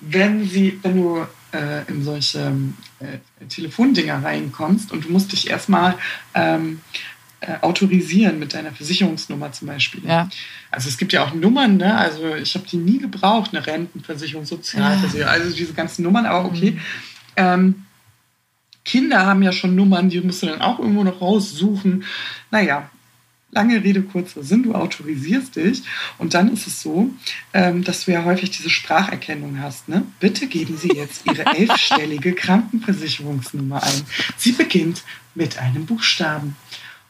wenn, sie, wenn du äh, in solche äh, Telefondinger reinkommst und du musst dich erstmal ähm, äh, autorisieren mit deiner Versicherungsnummer zum Beispiel. Ja. Also es gibt ja auch Nummern, ne? Also ich habe die nie gebraucht, eine Rentenversicherung, Sozialversicherung, ja. also diese ganzen Nummern, aber okay. Mhm. Ähm, Kinder haben ja schon Nummern, die musst du dann auch irgendwo noch raussuchen. Naja, lange Rede, kurzer Sinn, du autorisierst dich und dann ist es so, ähm, dass du ja häufig diese Spracherkennung hast. Ne? Bitte geben Sie jetzt Ihre elfstellige Krankenversicherungsnummer ein. Sie beginnt mit einem Buchstaben.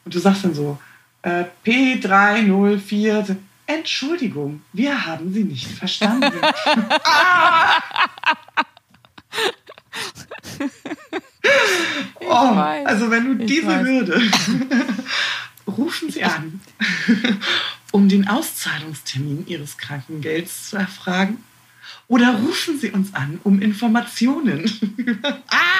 Und du sagst dann so, äh, P304, Entschuldigung, wir haben Sie nicht verstanden. oh, also wenn du ich diese weiß. Hürde rufen Sie an, um den Auszahlungstermin Ihres Krankengelds zu erfragen. Oder rufen Sie uns an um Informationen. ah!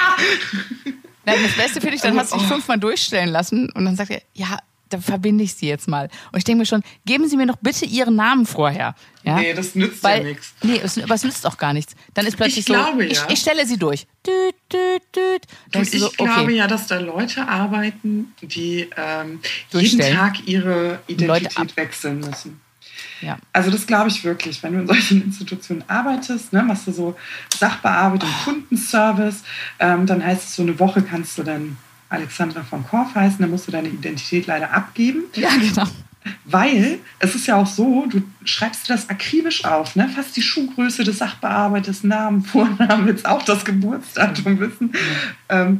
Nein, das Beste finde ich, dann hast du dich oh. fünfmal durchstellen lassen und dann sagt er, ja, da verbinde ich sie jetzt mal. Und ich denke mir schon, geben Sie mir noch bitte Ihren Namen vorher. Ja? Nee, das nützt Weil, ja nichts. Nee, es, aber es nützt auch gar nichts. Dann ist plötzlich ich so, glaube, ich, ja. ich, stelle sie durch. Düt, düt, düt. Du, ich so, okay. glaube ja, dass da Leute arbeiten, die ähm, jeden Tag ihre Identität wechseln müssen. Ja. Also das glaube ich wirklich. Wenn du in solchen Institutionen arbeitest, ne, machst du so Sachbearbeitung, Kundenservice, ähm, dann heißt es, so eine Woche kannst du dann Alexandra von Korf heißen, dann musst du deine Identität leider abgeben. Ja, genau. Weil es ist ja auch so, du schreibst das akribisch auf, ne? fast die Schuhgröße des Sachbearbeiters, Namen, Vornamen, willst auch das Geburtsdatum wissen. Mhm. Ähm,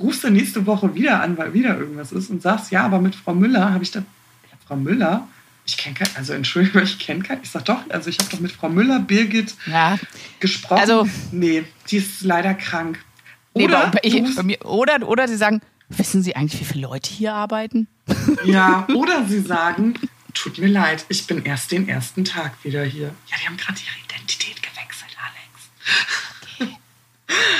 rufst du nächste Woche wieder an, weil wieder irgendwas ist und sagst, ja, aber mit Frau Müller habe ich da, ja, Frau Müller, ich kenne keinen, also Entschuldigung, ich kenne keinen. Ich sage doch, also ich habe doch mit Frau Müller, Birgit ja. gesprochen. Also, nee, die ist leider krank. Oder, nee, ich, oder, oder sie sagen, wissen Sie eigentlich, wie viele Leute hier arbeiten? Ja, oder sie sagen, tut mir leid, ich bin erst den ersten Tag wieder hier. Ja, die haben gerade ihre Identität gewechselt, Alex.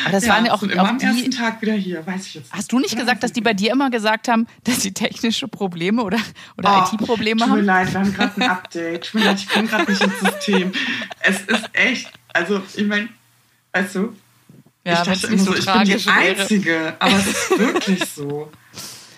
Aber das ja, waren ja auch, immer auch am ersten Tag wieder hier, weiß ich jetzt. Hast du nicht gesagt, dass die bei dir immer gesagt haben, dass sie technische Probleme oder, oder oh, IT-Probleme haben? Tut mir leid, wir haben gerade ein Update. Tut mir leid, ich komme gerade nicht ins System. Es ist echt, also ich meine, weißt du, ja, ich dachte immer so, ich bin die Einzige, wäre. aber es ist wirklich so.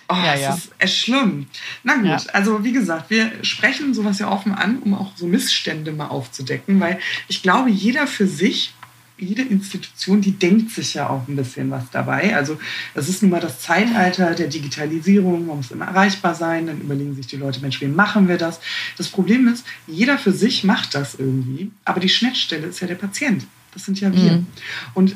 Oh, ja, ja. ist echt schlimm. Na gut, ja. also wie gesagt, wir sprechen sowas ja offen an, um auch so Missstände mal aufzudecken, weil ich glaube, jeder für sich, jede Institution, die denkt sich ja auch ein bisschen was dabei. Also es ist nun mal das Zeitalter der Digitalisierung, man muss immer erreichbar sein, dann überlegen sich die Leute, Mensch, wie machen wir das? Das Problem ist, jeder für sich macht das irgendwie, aber die Schnittstelle ist ja der Patient. Das sind ja wir. Mhm. Und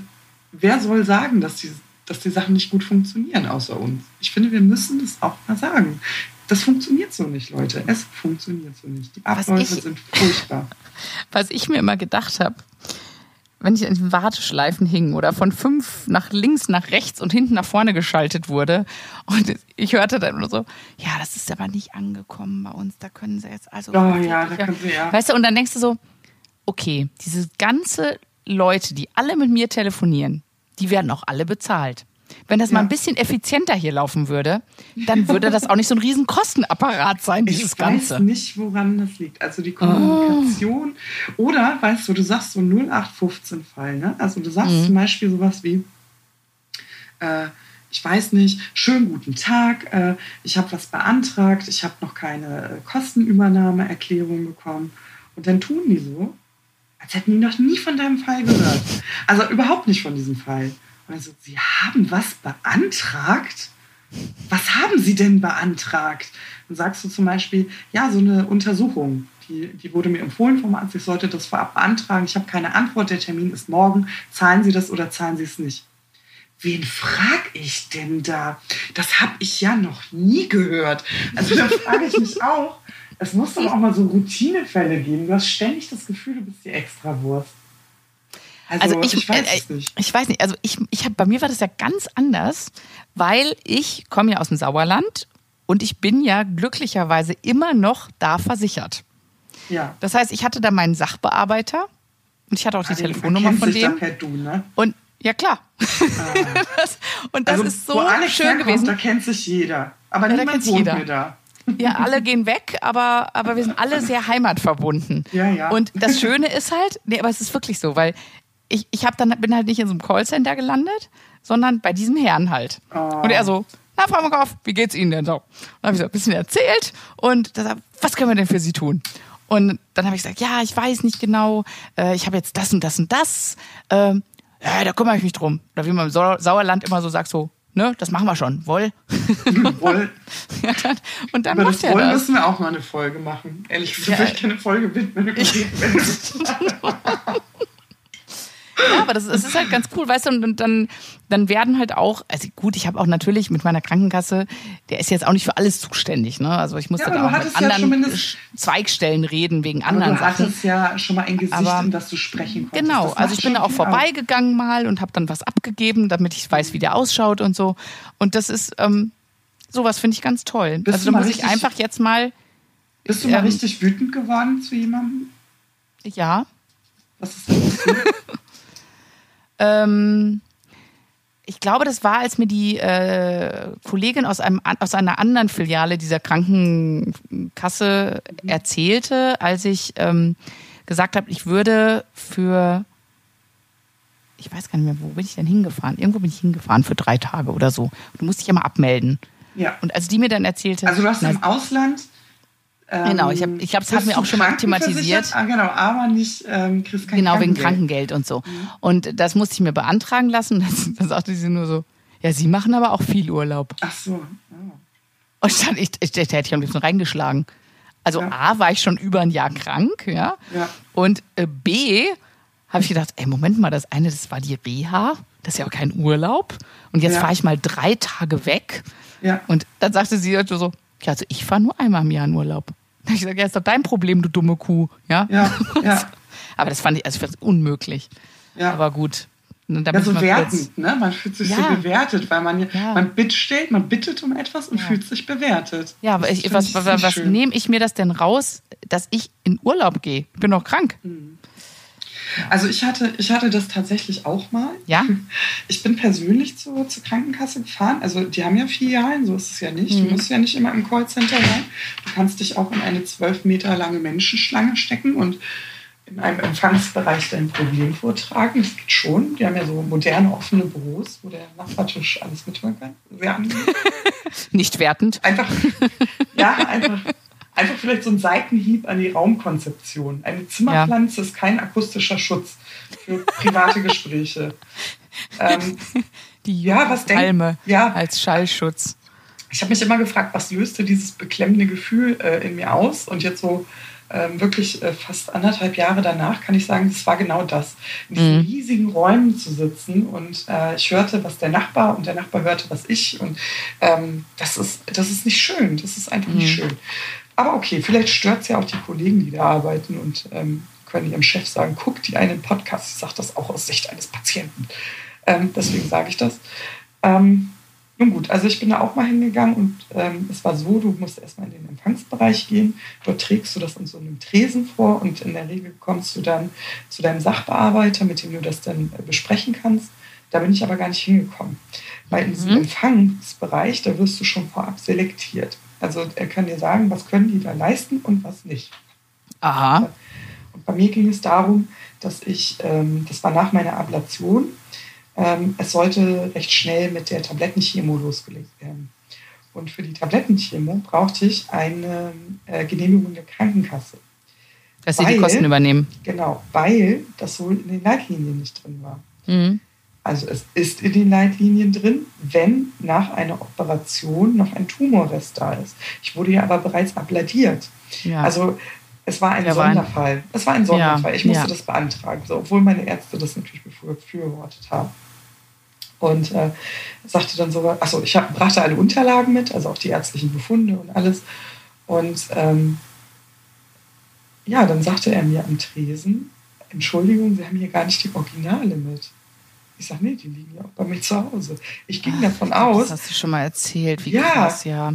wer soll sagen, dass die, dass die Sachen nicht gut funktionieren außer uns? Ich finde, wir müssen das auch mal sagen. Das funktioniert so nicht, Leute. Es funktioniert so nicht. Die Abläufe sind furchtbar. Was ich mir immer gedacht habe, wenn ich in den Warteschleifen hing oder von fünf nach links, nach rechts und hinten nach vorne geschaltet wurde und ich hörte dann nur so, ja, das ist aber nicht angekommen bei uns, da können sie jetzt also. Oh ja, da können sie ja. Weißt du, und dann denkst du so, okay, diese ganze Leute, die alle mit mir telefonieren, die werden auch alle bezahlt. Wenn das ja. mal ein bisschen effizienter hier laufen würde, dann würde das auch nicht so ein riesen Kostenapparat sein, dieses ich Ganze. Ich weiß nicht, woran das liegt. Also die Kommunikation. Oh. Oder, weißt du, du sagst so 0815-Fall. Ne? Also du sagst mhm. zum Beispiel sowas wie, äh, ich weiß nicht, schönen guten Tag, äh, ich habe was beantragt, ich habe noch keine äh, Kostenübernahmeerklärung bekommen. Und dann tun die so, als hätten die noch nie von deinem Fall gehört. Also überhaupt nicht von diesem Fall. Also, Sie haben was beantragt? Was haben Sie denn beantragt? Dann sagst du zum Beispiel, ja, so eine Untersuchung. Die, die wurde mir empfohlen vom Arzt, ich sollte das vorab beantragen. Ich habe keine Antwort, der Termin ist morgen. Zahlen Sie das oder zahlen Sie es nicht? Wen frage ich denn da? Das habe ich ja noch nie gehört. Also da frage ich mich auch, es muss doch auch mal so Routinefälle geben. Du hast ständig das Gefühl, du bist die Extrawurst. Also, also ich, ich, weiß äh, nicht. Ich weiß nicht. Also ich, ich hab, bei mir war das ja ganz anders, weil ich komme ja aus dem Sauerland und ich bin ja glücklicherweise immer noch da versichert. Ja. Das heißt, ich hatte da meinen Sachbearbeiter und ich hatte auch die also, Telefonnummer von dem. Da per du, ne? Und ja klar. Ah. das, und das also, ist so schön gewesen. Da kennt sich jeder. Aber ja, niemand wohnt jeder. mir da. Ja, alle gehen weg, aber, aber wir sind alle sehr heimatverbunden. Ja, ja. Und das Schöne ist halt, nee, aber es ist wirklich so, weil ich, ich hab dann, bin halt nicht in so einem Callcenter gelandet, sondern bei diesem Herrn halt. Oh. Und er so, na, Frau Mokow, wie geht's Ihnen denn so? Und dann habe ich so ein bisschen erzählt und da was können wir denn für Sie tun? Und dann habe ich gesagt, ja, ich weiß nicht genau, äh, ich habe jetzt das und das und das. Ähm, ja, da kümmere ich mich drum. Oder wie man im Sauerland immer so sagt, so, ne, das machen wir schon. Woll. Woll. ja, dann, und dann Aber macht das Woll das. müssen wir auch mal eine Folge machen. Ehrlich gesagt, ja. ich keine Folge widmen. Ja, aber das, das ist halt ganz cool, weißt du, und, dann, dann werden halt auch, also gut, ich habe auch natürlich mit meiner Krankenkasse, der ist jetzt auch nicht für alles zuständig, ne? Also ich musste ja, da auch mit anderen ja Zweigstellen reden wegen aber anderen du Sachen. Du hattest ja schon mal ein Gesicht, aber, in das du sprechen konntest. Genau, also ich bin da auch vorbeigegangen mal und habe dann was abgegeben, damit ich weiß, wie der ausschaut und so. Und das ist, ähm, sowas finde ich ganz toll. Bist also da muss ich einfach jetzt mal. Bist du mal ähm, richtig wütend geworden zu jemandem? Ja. Was ist das? ähm, ich glaube, das war, als mir die äh, Kollegin aus, einem, aus einer anderen Filiale dieser Krankenkasse erzählte, als ich ähm, gesagt habe, ich würde für, ich weiß gar nicht mehr, wo bin ich denn hingefahren? Irgendwo bin ich hingefahren für drei Tage oder so. Du musst dich immer abmelden. Ja. Und als die mir dann erzählte. Also du hast na, im Ausland genau, ich, hab, ich glaube, es hat mir auch schon mal thematisiert. Ah, genau, aber nicht ähm, kriegst kein Genau, wegen Krankengeld und so. Mhm. Und das musste ich mir beantragen lassen. Dann sagte sie nur so, ja, Sie machen aber auch viel Urlaub. Ach so. Oh. Und stand, ich, ich, ich, hätte ich am liebsten reingeschlagen. Also ja. A, war ich schon über ein Jahr krank, ja. ja. Und äh, B, habe ich gedacht, ey, Moment mal, das eine, das war die Reha, das ist ja auch kein Urlaub. Und jetzt ja. fahre ich mal drei Tage weg. Ja. Und dann sagte sie halt so, ja, also ich fahre nur einmal im Jahr in Urlaub. Ich sage, ja, ist doch dein Problem, du dumme Kuh. Ja, ja. ja. Aber das fand ich, also ich unmöglich. Ja. Aber gut. ja, so wertend, ne? Man fühlt sich ja. so bewertet, weil man, ja. man bittstellt, man bittet um etwas und ja. fühlt sich bewertet. Ja, aber ich, was, was, was nehme ich mir das denn raus, dass ich in Urlaub gehe? Ich bin doch krank. Mhm. Also ich hatte, ich hatte das tatsächlich auch mal. Ja. Ich bin persönlich zu, zur Krankenkasse gefahren. Also die haben ja Filialen, so ist es ja nicht. Mhm. Du musst ja nicht immer im Callcenter sein. Du kannst dich auch in eine zwölf Meter lange Menschenschlange stecken und in einem Empfangsbereich dein Problem vortragen. Das geht schon. Die haben ja so moderne, offene Büros, wo der Nachbartisch alles mithören kann. Sehr Nicht wertend. Einfach, ja, einfach Einfach vielleicht so ein Seitenhieb an die Raumkonzeption. Eine Zimmerpflanze ja. ist kein akustischer Schutz für private Gespräche. Ähm, die ja, was Palme ja. als Schallschutz. Ich habe mich immer gefragt, was löste dieses beklemmende Gefühl äh, in mir aus? Und jetzt so ähm, wirklich äh, fast anderthalb Jahre danach kann ich sagen, das war genau das. In diesen mhm. riesigen Räumen zu sitzen und äh, ich hörte, was der Nachbar und der Nachbar hörte, was ich. Und ähm, das, ist, das ist nicht schön. Das ist einfach mhm. nicht schön. Aber okay, vielleicht stört es ja auch die Kollegen, die da arbeiten und ähm, können ihrem Chef sagen, guck die einen Podcast. Ich sage das auch aus Sicht eines Patienten. Ähm, deswegen sage ich das. Ähm, nun gut, also ich bin da auch mal hingegangen und ähm, es war so, du musst erstmal in den Empfangsbereich gehen. Dort trägst du das an so einem Tresen vor und in der Regel kommst du dann zu deinem Sachbearbeiter, mit dem du das dann äh, besprechen kannst. Da bin ich aber gar nicht hingekommen. Weil in diesem mhm. Empfangsbereich, da wirst du schon vorab selektiert. Also er kann dir sagen, was können die da leisten und was nicht. Aha. Und bei mir ging es darum, dass ich, ähm, das war nach meiner Ablation, ähm, es sollte recht schnell mit der Tablettenchemo losgelegt werden. Und für die Tablettenchemo brauchte ich eine äh, Genehmigung der Krankenkasse. Dass sie die Kosten übernehmen. Genau, weil das so in den Leitlinien nicht drin war. Mhm. Also es ist in den Leitlinien drin, wenn nach einer Operation noch ein Tumorrest da ist. Ich wurde ja aber bereits abladiert. Ja. Also es war ein ja, Sonderfall. War ein, es war ein Sonderfall. Ja, ich musste das beantragen, so, obwohl meine Ärzte das natürlich befürwortet haben. Und äh, sagte dann so, achso, ich hab, brachte alle Unterlagen mit, also auch die ärztlichen Befunde und alles. Und ähm, ja, dann sagte er mir am Tresen, Entschuldigung, Sie haben hier gar nicht die Originale mit. Ich sage, nee, die liegen ja auch bei mir zu Hause. Ich ging Ach, davon aus. Das hast du schon mal erzählt, wie ja. krass, ja.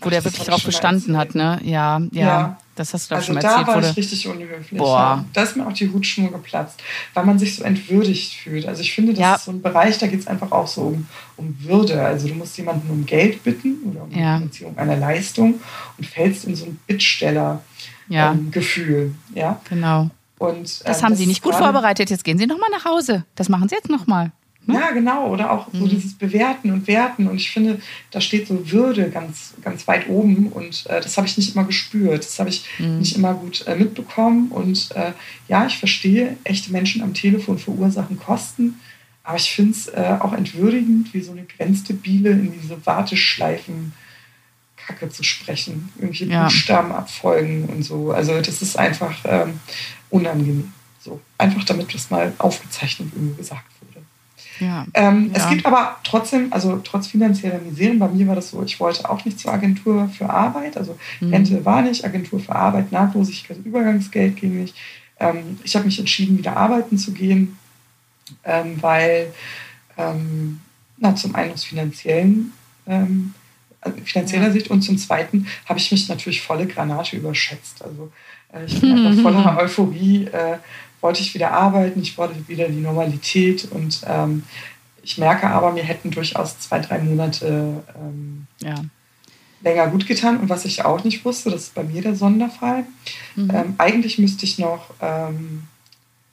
Wo Ach, der wirklich drauf bestanden hat, ne? Ja, ja, ja. Das hast du doch also schon mal erzählt. Da war ich richtig unhöflich. Boah. Ja. Da ist mir auch die Hutschnur geplatzt, weil man sich so entwürdigt fühlt. Also ich finde, das ja. ist so ein Bereich, da geht es einfach auch so um, um Würde. Also du musst jemanden um Geld bitten oder um ja. die Finanzierung einer Leistung und fällst in so ein Bittsteller-Gefühl. Ähm, ja? Genau. Und, äh, das haben das Sie nicht gut vorbereitet. Jetzt gehen Sie nochmal nach Hause. Das machen Sie jetzt nochmal. Ne? Ja, genau. Oder auch so mhm. dieses Bewerten und Werten. Und ich finde, da steht so Würde ganz, ganz weit oben. Und äh, das habe ich nicht immer gespürt. Das habe ich mhm. nicht immer gut äh, mitbekommen. Und äh, ja, ich verstehe, echte Menschen am Telefon verursachen Kosten. Aber ich finde es äh, auch entwürdigend, wie so eine Biele in diese Warteschleifen Kacke zu sprechen. Irgendwelche ja. Buchstaben abfolgen und so. Also das ist einfach ähm, unangenehm. So, einfach damit das mal aufgezeichnet irgendwie gesagt wurde. Ja. Ähm, ja. Es gibt aber trotzdem, also trotz finanzieller Miseren, bei mir war das so, ich wollte auch nicht zur Agentur für Arbeit, also mhm. Rente war nicht, Agentur für Arbeit, Nahtlosigkeit, Übergangsgeld ging nicht. Ähm, ich habe mich entschieden, wieder arbeiten zu gehen, ähm, weil ähm, na, zum einen aus finanziellen ähm, finanzieller Sicht und zum Zweiten habe ich mich natürlich volle Granate überschätzt. Also äh, ich bin einfach voller Euphorie, äh, wollte ich wieder arbeiten, ich wollte wieder die Normalität und ähm, ich merke aber, mir hätten durchaus zwei, drei Monate ähm, ja. länger gut getan. Und was ich auch nicht wusste, das ist bei mir der Sonderfall. Mhm. Ähm, eigentlich müsste ich noch, ähm,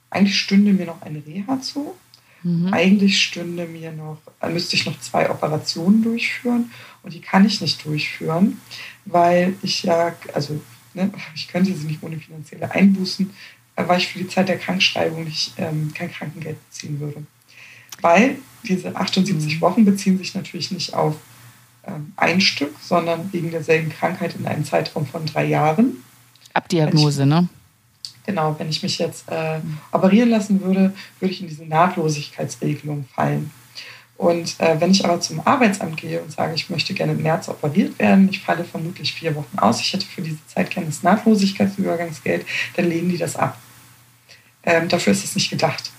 eigentlich stünde mir noch eine Reha zu. Mhm. Eigentlich stünde mir noch, äh, müsste ich noch zwei Operationen durchführen und die kann ich nicht durchführen, weil ich ja, also ne, ich könnte sie nicht ohne finanzielle Einbußen, äh, weil ich für die Zeit der Krankschreibung nicht, ähm, kein Krankengeld beziehen würde. Weil diese 78 mhm. Wochen beziehen sich natürlich nicht auf ähm, ein Stück, sondern wegen derselben Krankheit in einem Zeitraum von drei Jahren. Abdiagnose, ich, ne? Genau, wenn ich mich jetzt äh, operieren lassen würde, würde ich in diese Nahtlosigkeitsregelung fallen. Und äh, wenn ich aber zum Arbeitsamt gehe und sage, ich möchte gerne im März operiert werden, ich falle vermutlich vier Wochen aus, ich hätte für diese Zeit gerne das Nahtlosigkeitsübergangsgeld, dann lehnen die das ab. Ähm, dafür ist es nicht gedacht.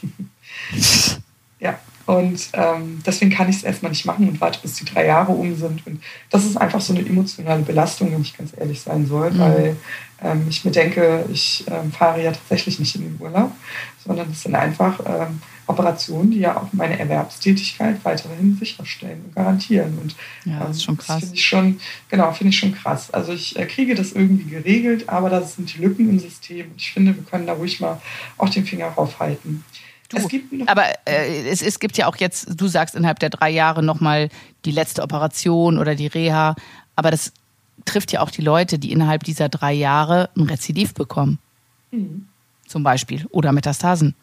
ja, und ähm, deswegen kann ich es erstmal nicht machen und warte, bis die drei Jahre um sind. Und das ist einfach so eine emotionale Belastung, wenn ich ganz ehrlich sein soll, mhm. weil ähm, ich mir denke, ich ähm, fahre ja tatsächlich nicht in den Urlaub, sondern es sind einfach ähm, Operationen, die ja auch meine Erwerbstätigkeit weiterhin sicherstellen und garantieren. Und ja, das ist schon krass. Finde ich schon, genau, finde ich schon krass. Also ich äh, kriege das irgendwie geregelt, aber das sind die Lücken im System. Und ich finde, wir können da ruhig mal auch den Finger raufhalten. Du, es gibt aber äh, es, es gibt ja auch jetzt, du sagst innerhalb der drei Jahre nochmal die letzte Operation oder die Reha, aber das trifft ja auch die Leute, die innerhalb dieser drei Jahre ein Rezidiv bekommen. Mhm. Zum Beispiel. Oder Metastasen.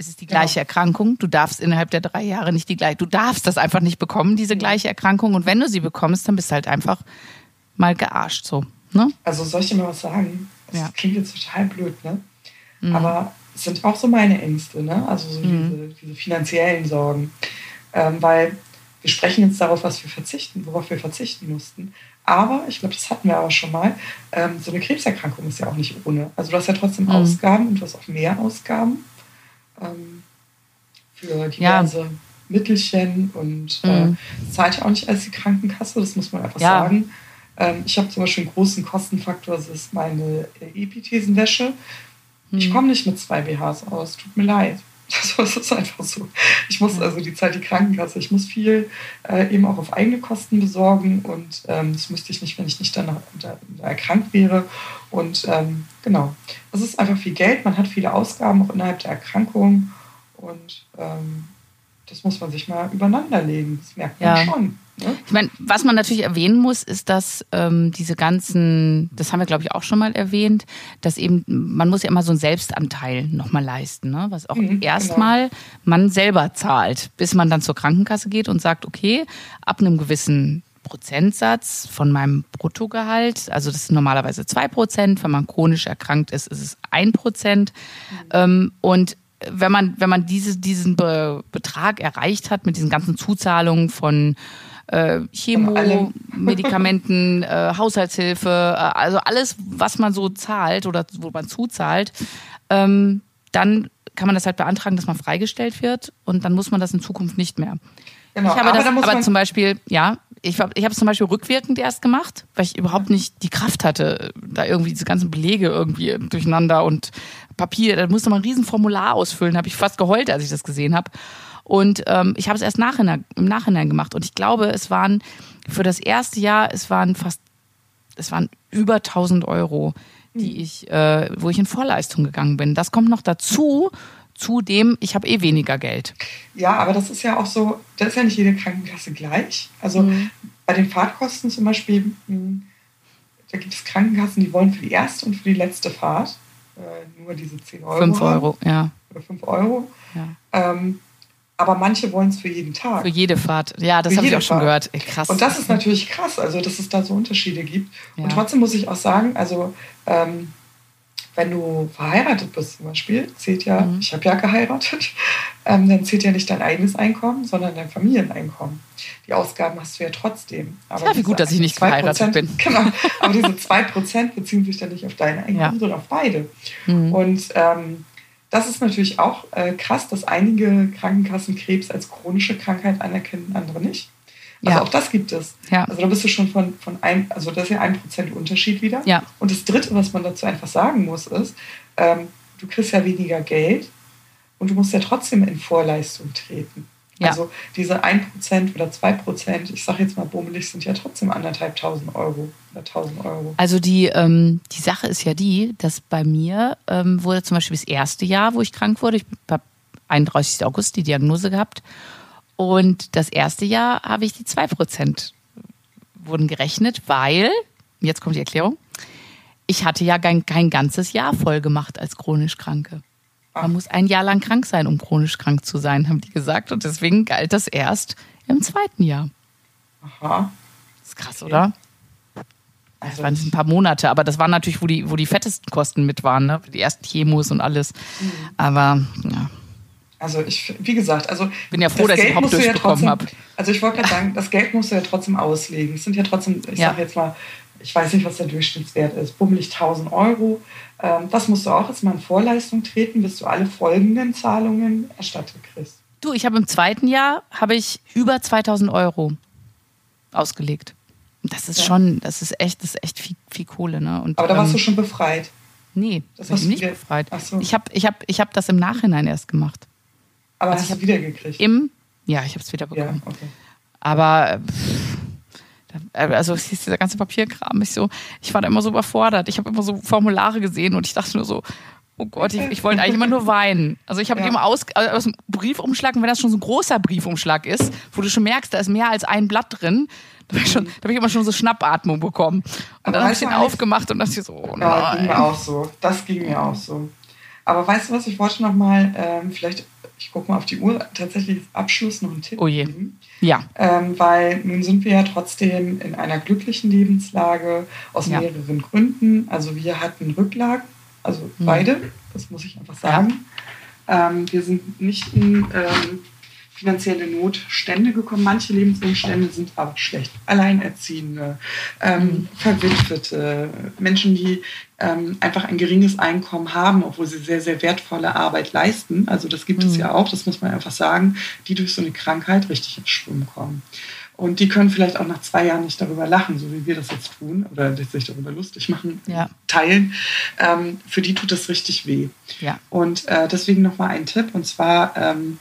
Es ist die gleiche genau. Erkrankung. Du darfst innerhalb der drei Jahre nicht die gleiche, du darfst das einfach nicht bekommen, diese mhm. gleiche Erkrankung. Und wenn du sie bekommst, dann bist du halt einfach mal gearscht so. Ne? Also soll ich dir mal was sagen? Das ja. klingt jetzt total blöd, ne? Mhm. Aber es sind auch so meine Ängste, ne? Also so mhm. diese, diese, finanziellen Sorgen. Ähm, weil wir sprechen jetzt darauf, was wir verzichten, worauf wir verzichten mussten. Aber, ich glaube, das hatten wir aber schon mal, ähm, so eine Krebserkrankung ist ja auch nicht ohne. Also du hast ja trotzdem mhm. Ausgaben und du hast auch mehr Ausgaben ähm, für diverse ja. Mittelchen und äh, mhm. äh, zahlt ja auch nicht als die Krankenkasse, das muss man einfach ja. sagen. Ähm, ich habe zum Beispiel einen großen Kostenfaktor, das ist meine Epithesenwäsche. Ich hm. komme nicht mit zwei BHs aus, tut mir leid. Das ist einfach so. Ich muss also die Zeit die Krankenkasse, ich muss viel äh, eben auch auf eigene Kosten besorgen und ähm, das müsste ich nicht, wenn ich nicht danach da, da erkrankt wäre. Und ähm, genau, es ist einfach viel Geld, man hat viele Ausgaben auch innerhalb der Erkrankung und ähm, das muss man sich mal übereinander legen. Das merkt man ja. schon. Ne? Ich meine, was man natürlich erwähnen muss, ist, dass ähm, diese ganzen, das haben wir glaube ich auch schon mal erwähnt, dass eben, man muss ja immer so einen Selbstanteil nochmal leisten, ne? was auch mhm, genau. erstmal genau. man selber zahlt, bis man dann zur Krankenkasse geht und sagt, okay, ab einem gewissen Prozentsatz von meinem Bruttogehalt, also das ist normalerweise zwei Prozent, wenn man chronisch erkrankt ist, ist es ein Prozent. Mhm. Ähm, und wenn man, wenn man diese, diesen Be Betrag erreicht hat mit diesen ganzen Zuzahlungen von äh, Chemo, Medikamenten, äh, Haushaltshilfe, äh, also alles, was man so zahlt oder wo man zuzahlt, ähm, dann kann man das halt beantragen, dass man freigestellt wird und dann muss man das in Zukunft nicht mehr. Genau, ich habe aber, das, aber zum Beispiel, ja, ich habe ich es zum Beispiel rückwirkend erst gemacht, weil ich überhaupt nicht die Kraft hatte, da irgendwie diese ganzen Belege irgendwie durcheinander und Papier, da musste man ein Riesenformular ausfüllen, habe ich fast geheult, als ich das gesehen habe. Und ähm, ich habe es erst nachhinein, im Nachhinein gemacht. Und ich glaube, es waren für das erste Jahr, es waren fast, es waren über 1000 Euro, die hm. ich, äh, wo ich in Vorleistung gegangen bin. Das kommt noch dazu. Zudem, ich habe eh weniger Geld. Ja, aber das ist ja auch so, das ist ja nicht jede Krankenkasse gleich. Also mhm. bei den Fahrtkosten zum Beispiel, hm, da gibt es Krankenkassen, die wollen für die erste und für die letzte Fahrt äh, nur diese 10 Euro. 5 Euro, haben. ja. Oder 5 Euro. Ja. Ähm, aber manche wollen es für jeden Tag. Für jede Fahrt. Ja, das habe ich auch schon gehört. Krass. Und das ist natürlich krass, also dass es da so Unterschiede gibt. Ja. Und trotzdem muss ich auch sagen, also ähm, wenn du verheiratet bist zum Beispiel, zählt ja, mhm. ich habe ja geheiratet, ähm, dann zählt ja nicht dein eigenes Einkommen, sondern dein Familieneinkommen. Die Ausgaben hast du ja trotzdem. Aber ja, wie gut, dass ich nicht verheiratet bin. Genau, aber diese 2% beziehen sich dann nicht auf dein Einkommen, ja. sondern auf beide. Mhm. Und ähm, das ist natürlich auch äh, krass, dass einige Krankenkassen Krebs als chronische Krankheit anerkennen, andere nicht. Also ja. auch das gibt es. Ja. Also da bist du schon von, von ein, also das ist ja ein Prozent Unterschied wieder. Ja. Und das Dritte, was man dazu einfach sagen muss, ist, ähm, du kriegst ja weniger Geld und du musst ja trotzdem in Vorleistung treten. Ja. Also diese 1% oder 2%, ich sage jetzt mal bummelig, sind ja trotzdem anderthalbtausend Euro oder 1000 Euro. Also die, ähm, die Sache ist ja die, dass bei mir ähm, wurde zum Beispiel das erste Jahr, wo ich krank wurde, ich habe 31. August die Diagnose gehabt und das erste Jahr habe ich die 2% wurden gerechnet, weil, jetzt kommt die Erklärung, ich hatte ja kein, kein ganzes Jahr voll gemacht als chronisch Kranke. Man muss ein Jahr lang krank sein, um chronisch krank zu sein, haben die gesagt. Und deswegen galt das erst im zweiten Jahr. Aha. Das ist krass, oder? Also das waren ein paar Monate, aber das waren natürlich, wo die, wo die fettesten Kosten mit waren, ne? Die ersten Chemos und alles. Mhm. Aber ja. Also ich, wie gesagt, also bin ja froh, dass Geld ich überhaupt durchbekommen ja habe. Also ich wollte gerade sagen, das Geld musst du ja trotzdem auslegen. Es sind ja trotzdem, ich ja. sage jetzt mal, ich weiß nicht, was der Durchschnittswert ist, bummelig 1000 Euro. Ähm, das musst du auch jetzt mal in Vorleistung treten, bis du alle folgenden Zahlungen erstattet kriegst. Du, ich habe im zweiten Jahr habe ich über 2000 Euro ausgelegt. Das ist ja. schon, das ist echt, das ist echt viel, viel Kohle, ne? Und, Aber da warst ähm, du schon befreit. Nee, das hast du nicht befreit. So. Ich habe ich hab, ich hab das im Nachhinein erst gemacht. Aber also hast du wiedergekriegt? Im, ja, ich habe es wieder bekommen. Ja, okay. Aber pff, also dieser ganze Papierkram, ich so, ich war da immer so überfordert. Ich habe immer so Formulare gesehen und ich dachte nur so, oh Gott, ich, ich wollte eigentlich immer nur weinen. Also ich habe ja. immer aus, aus dem Briefumschlag, und wenn das schon so ein großer Briefumschlag ist, wo du schon merkst, da ist mehr als ein Blatt drin, da habe ich, schon, da hab ich immer schon so Schnappatmung bekommen. Und Aber dann habe ich den aufgemacht und dachte ich so, oh nein. Ja, ging mir auch so. Das ging mir auch so. Aber weißt du was, ich wollte noch mal, ähm, vielleicht, ich gucke mal auf die Uhr, tatsächlich Abschluss noch einen Tipp oh je. geben. Ja. Ähm, weil nun sind wir ja trotzdem in einer glücklichen Lebenslage aus ja. mehreren Gründen. Also wir hatten Rücklagen, also mhm. beide, das muss ich einfach sagen. Ja. Ähm, wir sind nicht in ähm, finanzielle Notstände gekommen. Manche Lebensumstände sind aber schlecht. Alleinerziehende, ähm. Verwitwete, Menschen, die ähm, einfach ein geringes Einkommen haben, obwohl sie sehr, sehr wertvolle Arbeit leisten. Also das gibt mhm. es ja auch, das muss man einfach sagen, die durch so eine Krankheit richtig ins Schwimmen kommen. Und die können vielleicht auch nach zwei Jahren nicht darüber lachen, so wie wir das jetzt tun, oder sich darüber lustig machen, ja. teilen. Ähm, für die tut das richtig weh. Ja. Und äh, deswegen nochmal ein Tipp, und zwar ähm,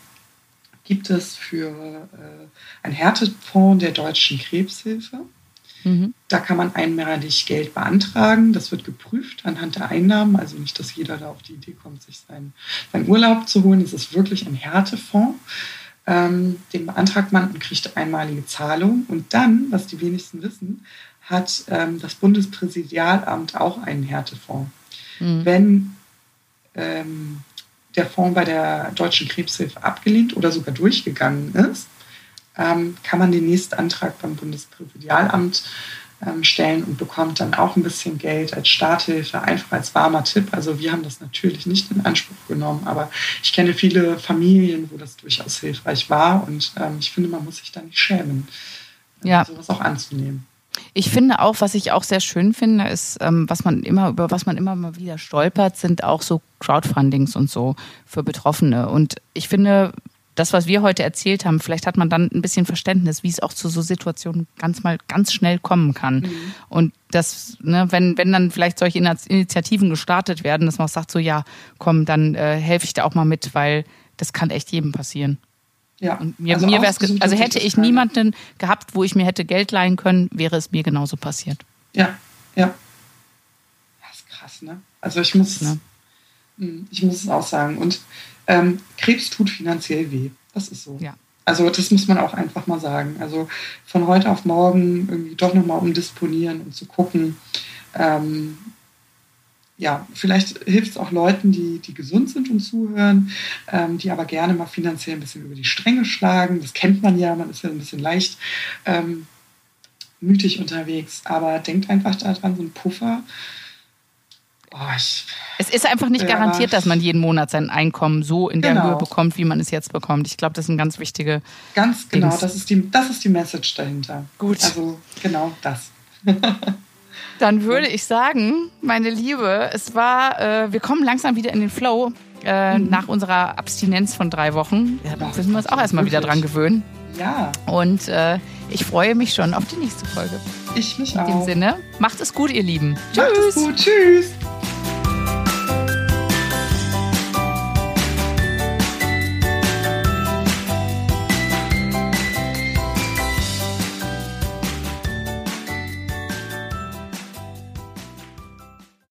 gibt es für äh, einen Härtefonds der Deutschen Krebshilfe. Mhm. Da kann man einmalig Geld beantragen. Das wird geprüft anhand der Einnahmen. Also nicht, dass jeder da auf die Idee kommt, sich seinen, seinen Urlaub zu holen. Es ist wirklich ein Härtefonds. Ähm, den beantragt man und kriegt einmalige Zahlung. Und dann, was die wenigsten wissen, hat ähm, das Bundespräsidialamt auch einen Härtefonds. Mhm. Wenn ähm, der Fonds bei der Deutschen Krebshilfe abgelehnt oder sogar durchgegangen ist, ähm, kann man den nächsten Antrag beim Bundespräsidialamt ähm, stellen und bekommt dann auch ein bisschen Geld als Starthilfe, einfach als warmer Tipp. Also wir haben das natürlich nicht in Anspruch genommen, aber ich kenne viele Familien, wo das durchaus hilfreich war und ähm, ich finde, man muss sich da nicht schämen, ja. sowas auch anzunehmen. Ich finde auch, was ich auch sehr schön finde, ist, ähm, was man immer, über was man immer mal wieder stolpert, sind auch so Crowdfundings und so für Betroffene. Und ich finde, das, was wir heute erzählt haben, vielleicht hat man dann ein bisschen Verständnis, wie es auch zu so Situationen ganz mal ganz schnell kommen kann. Mhm. Und das, ne, wenn, wenn dann vielleicht solche Initiativen gestartet werden, dass man auch sagt, so ja, komm, dann äh, helfe ich da auch mal mit, weil das kann echt jedem passieren. Ja. Und mir, also, mir wär's, also hätte ich niemanden gehabt, wo ich mir hätte Geld leihen können, wäre es mir genauso passiert. Ja, ja. Das ist krass, ne? Also ich muss, ja. Hm, ich muss es auch sagen. Und ähm, Krebs tut finanziell weh. Das ist so. Ja. Also das muss man auch einfach mal sagen. Also von heute auf morgen irgendwie doch nochmal umdisponieren und zu gucken, ähm, ja, vielleicht hilft es auch Leuten, die, die gesund sind und zuhören, ähm, die aber gerne mal finanziell ein bisschen über die Stränge schlagen. Das kennt man ja, man ist ja ein bisschen leicht ähm, mütig unterwegs. Aber denkt einfach daran, so ein Puffer. Oh, ich, es ist einfach nicht ja, garantiert, dass man jeden Monat sein Einkommen so in der genau. Höhe bekommt, wie man es jetzt bekommt. Ich glaube, das ist ein ganz wichtige. Ganz genau, das ist, die, das ist die Message dahinter. Gut. Also genau das. Dann würde ich sagen, meine Liebe, es war, äh, wir kommen langsam wieder in den Flow äh, mhm. nach unserer Abstinenz von drei Wochen. Da müssen wir uns auch erstmal wieder dran gewöhnen. Ja. Und äh, Ich freue mich schon auf die nächste Folge. Ich mich auch. In dem Sinne, macht es gut, ihr Lieben. Tschüss. Macht es gut. Tschüss.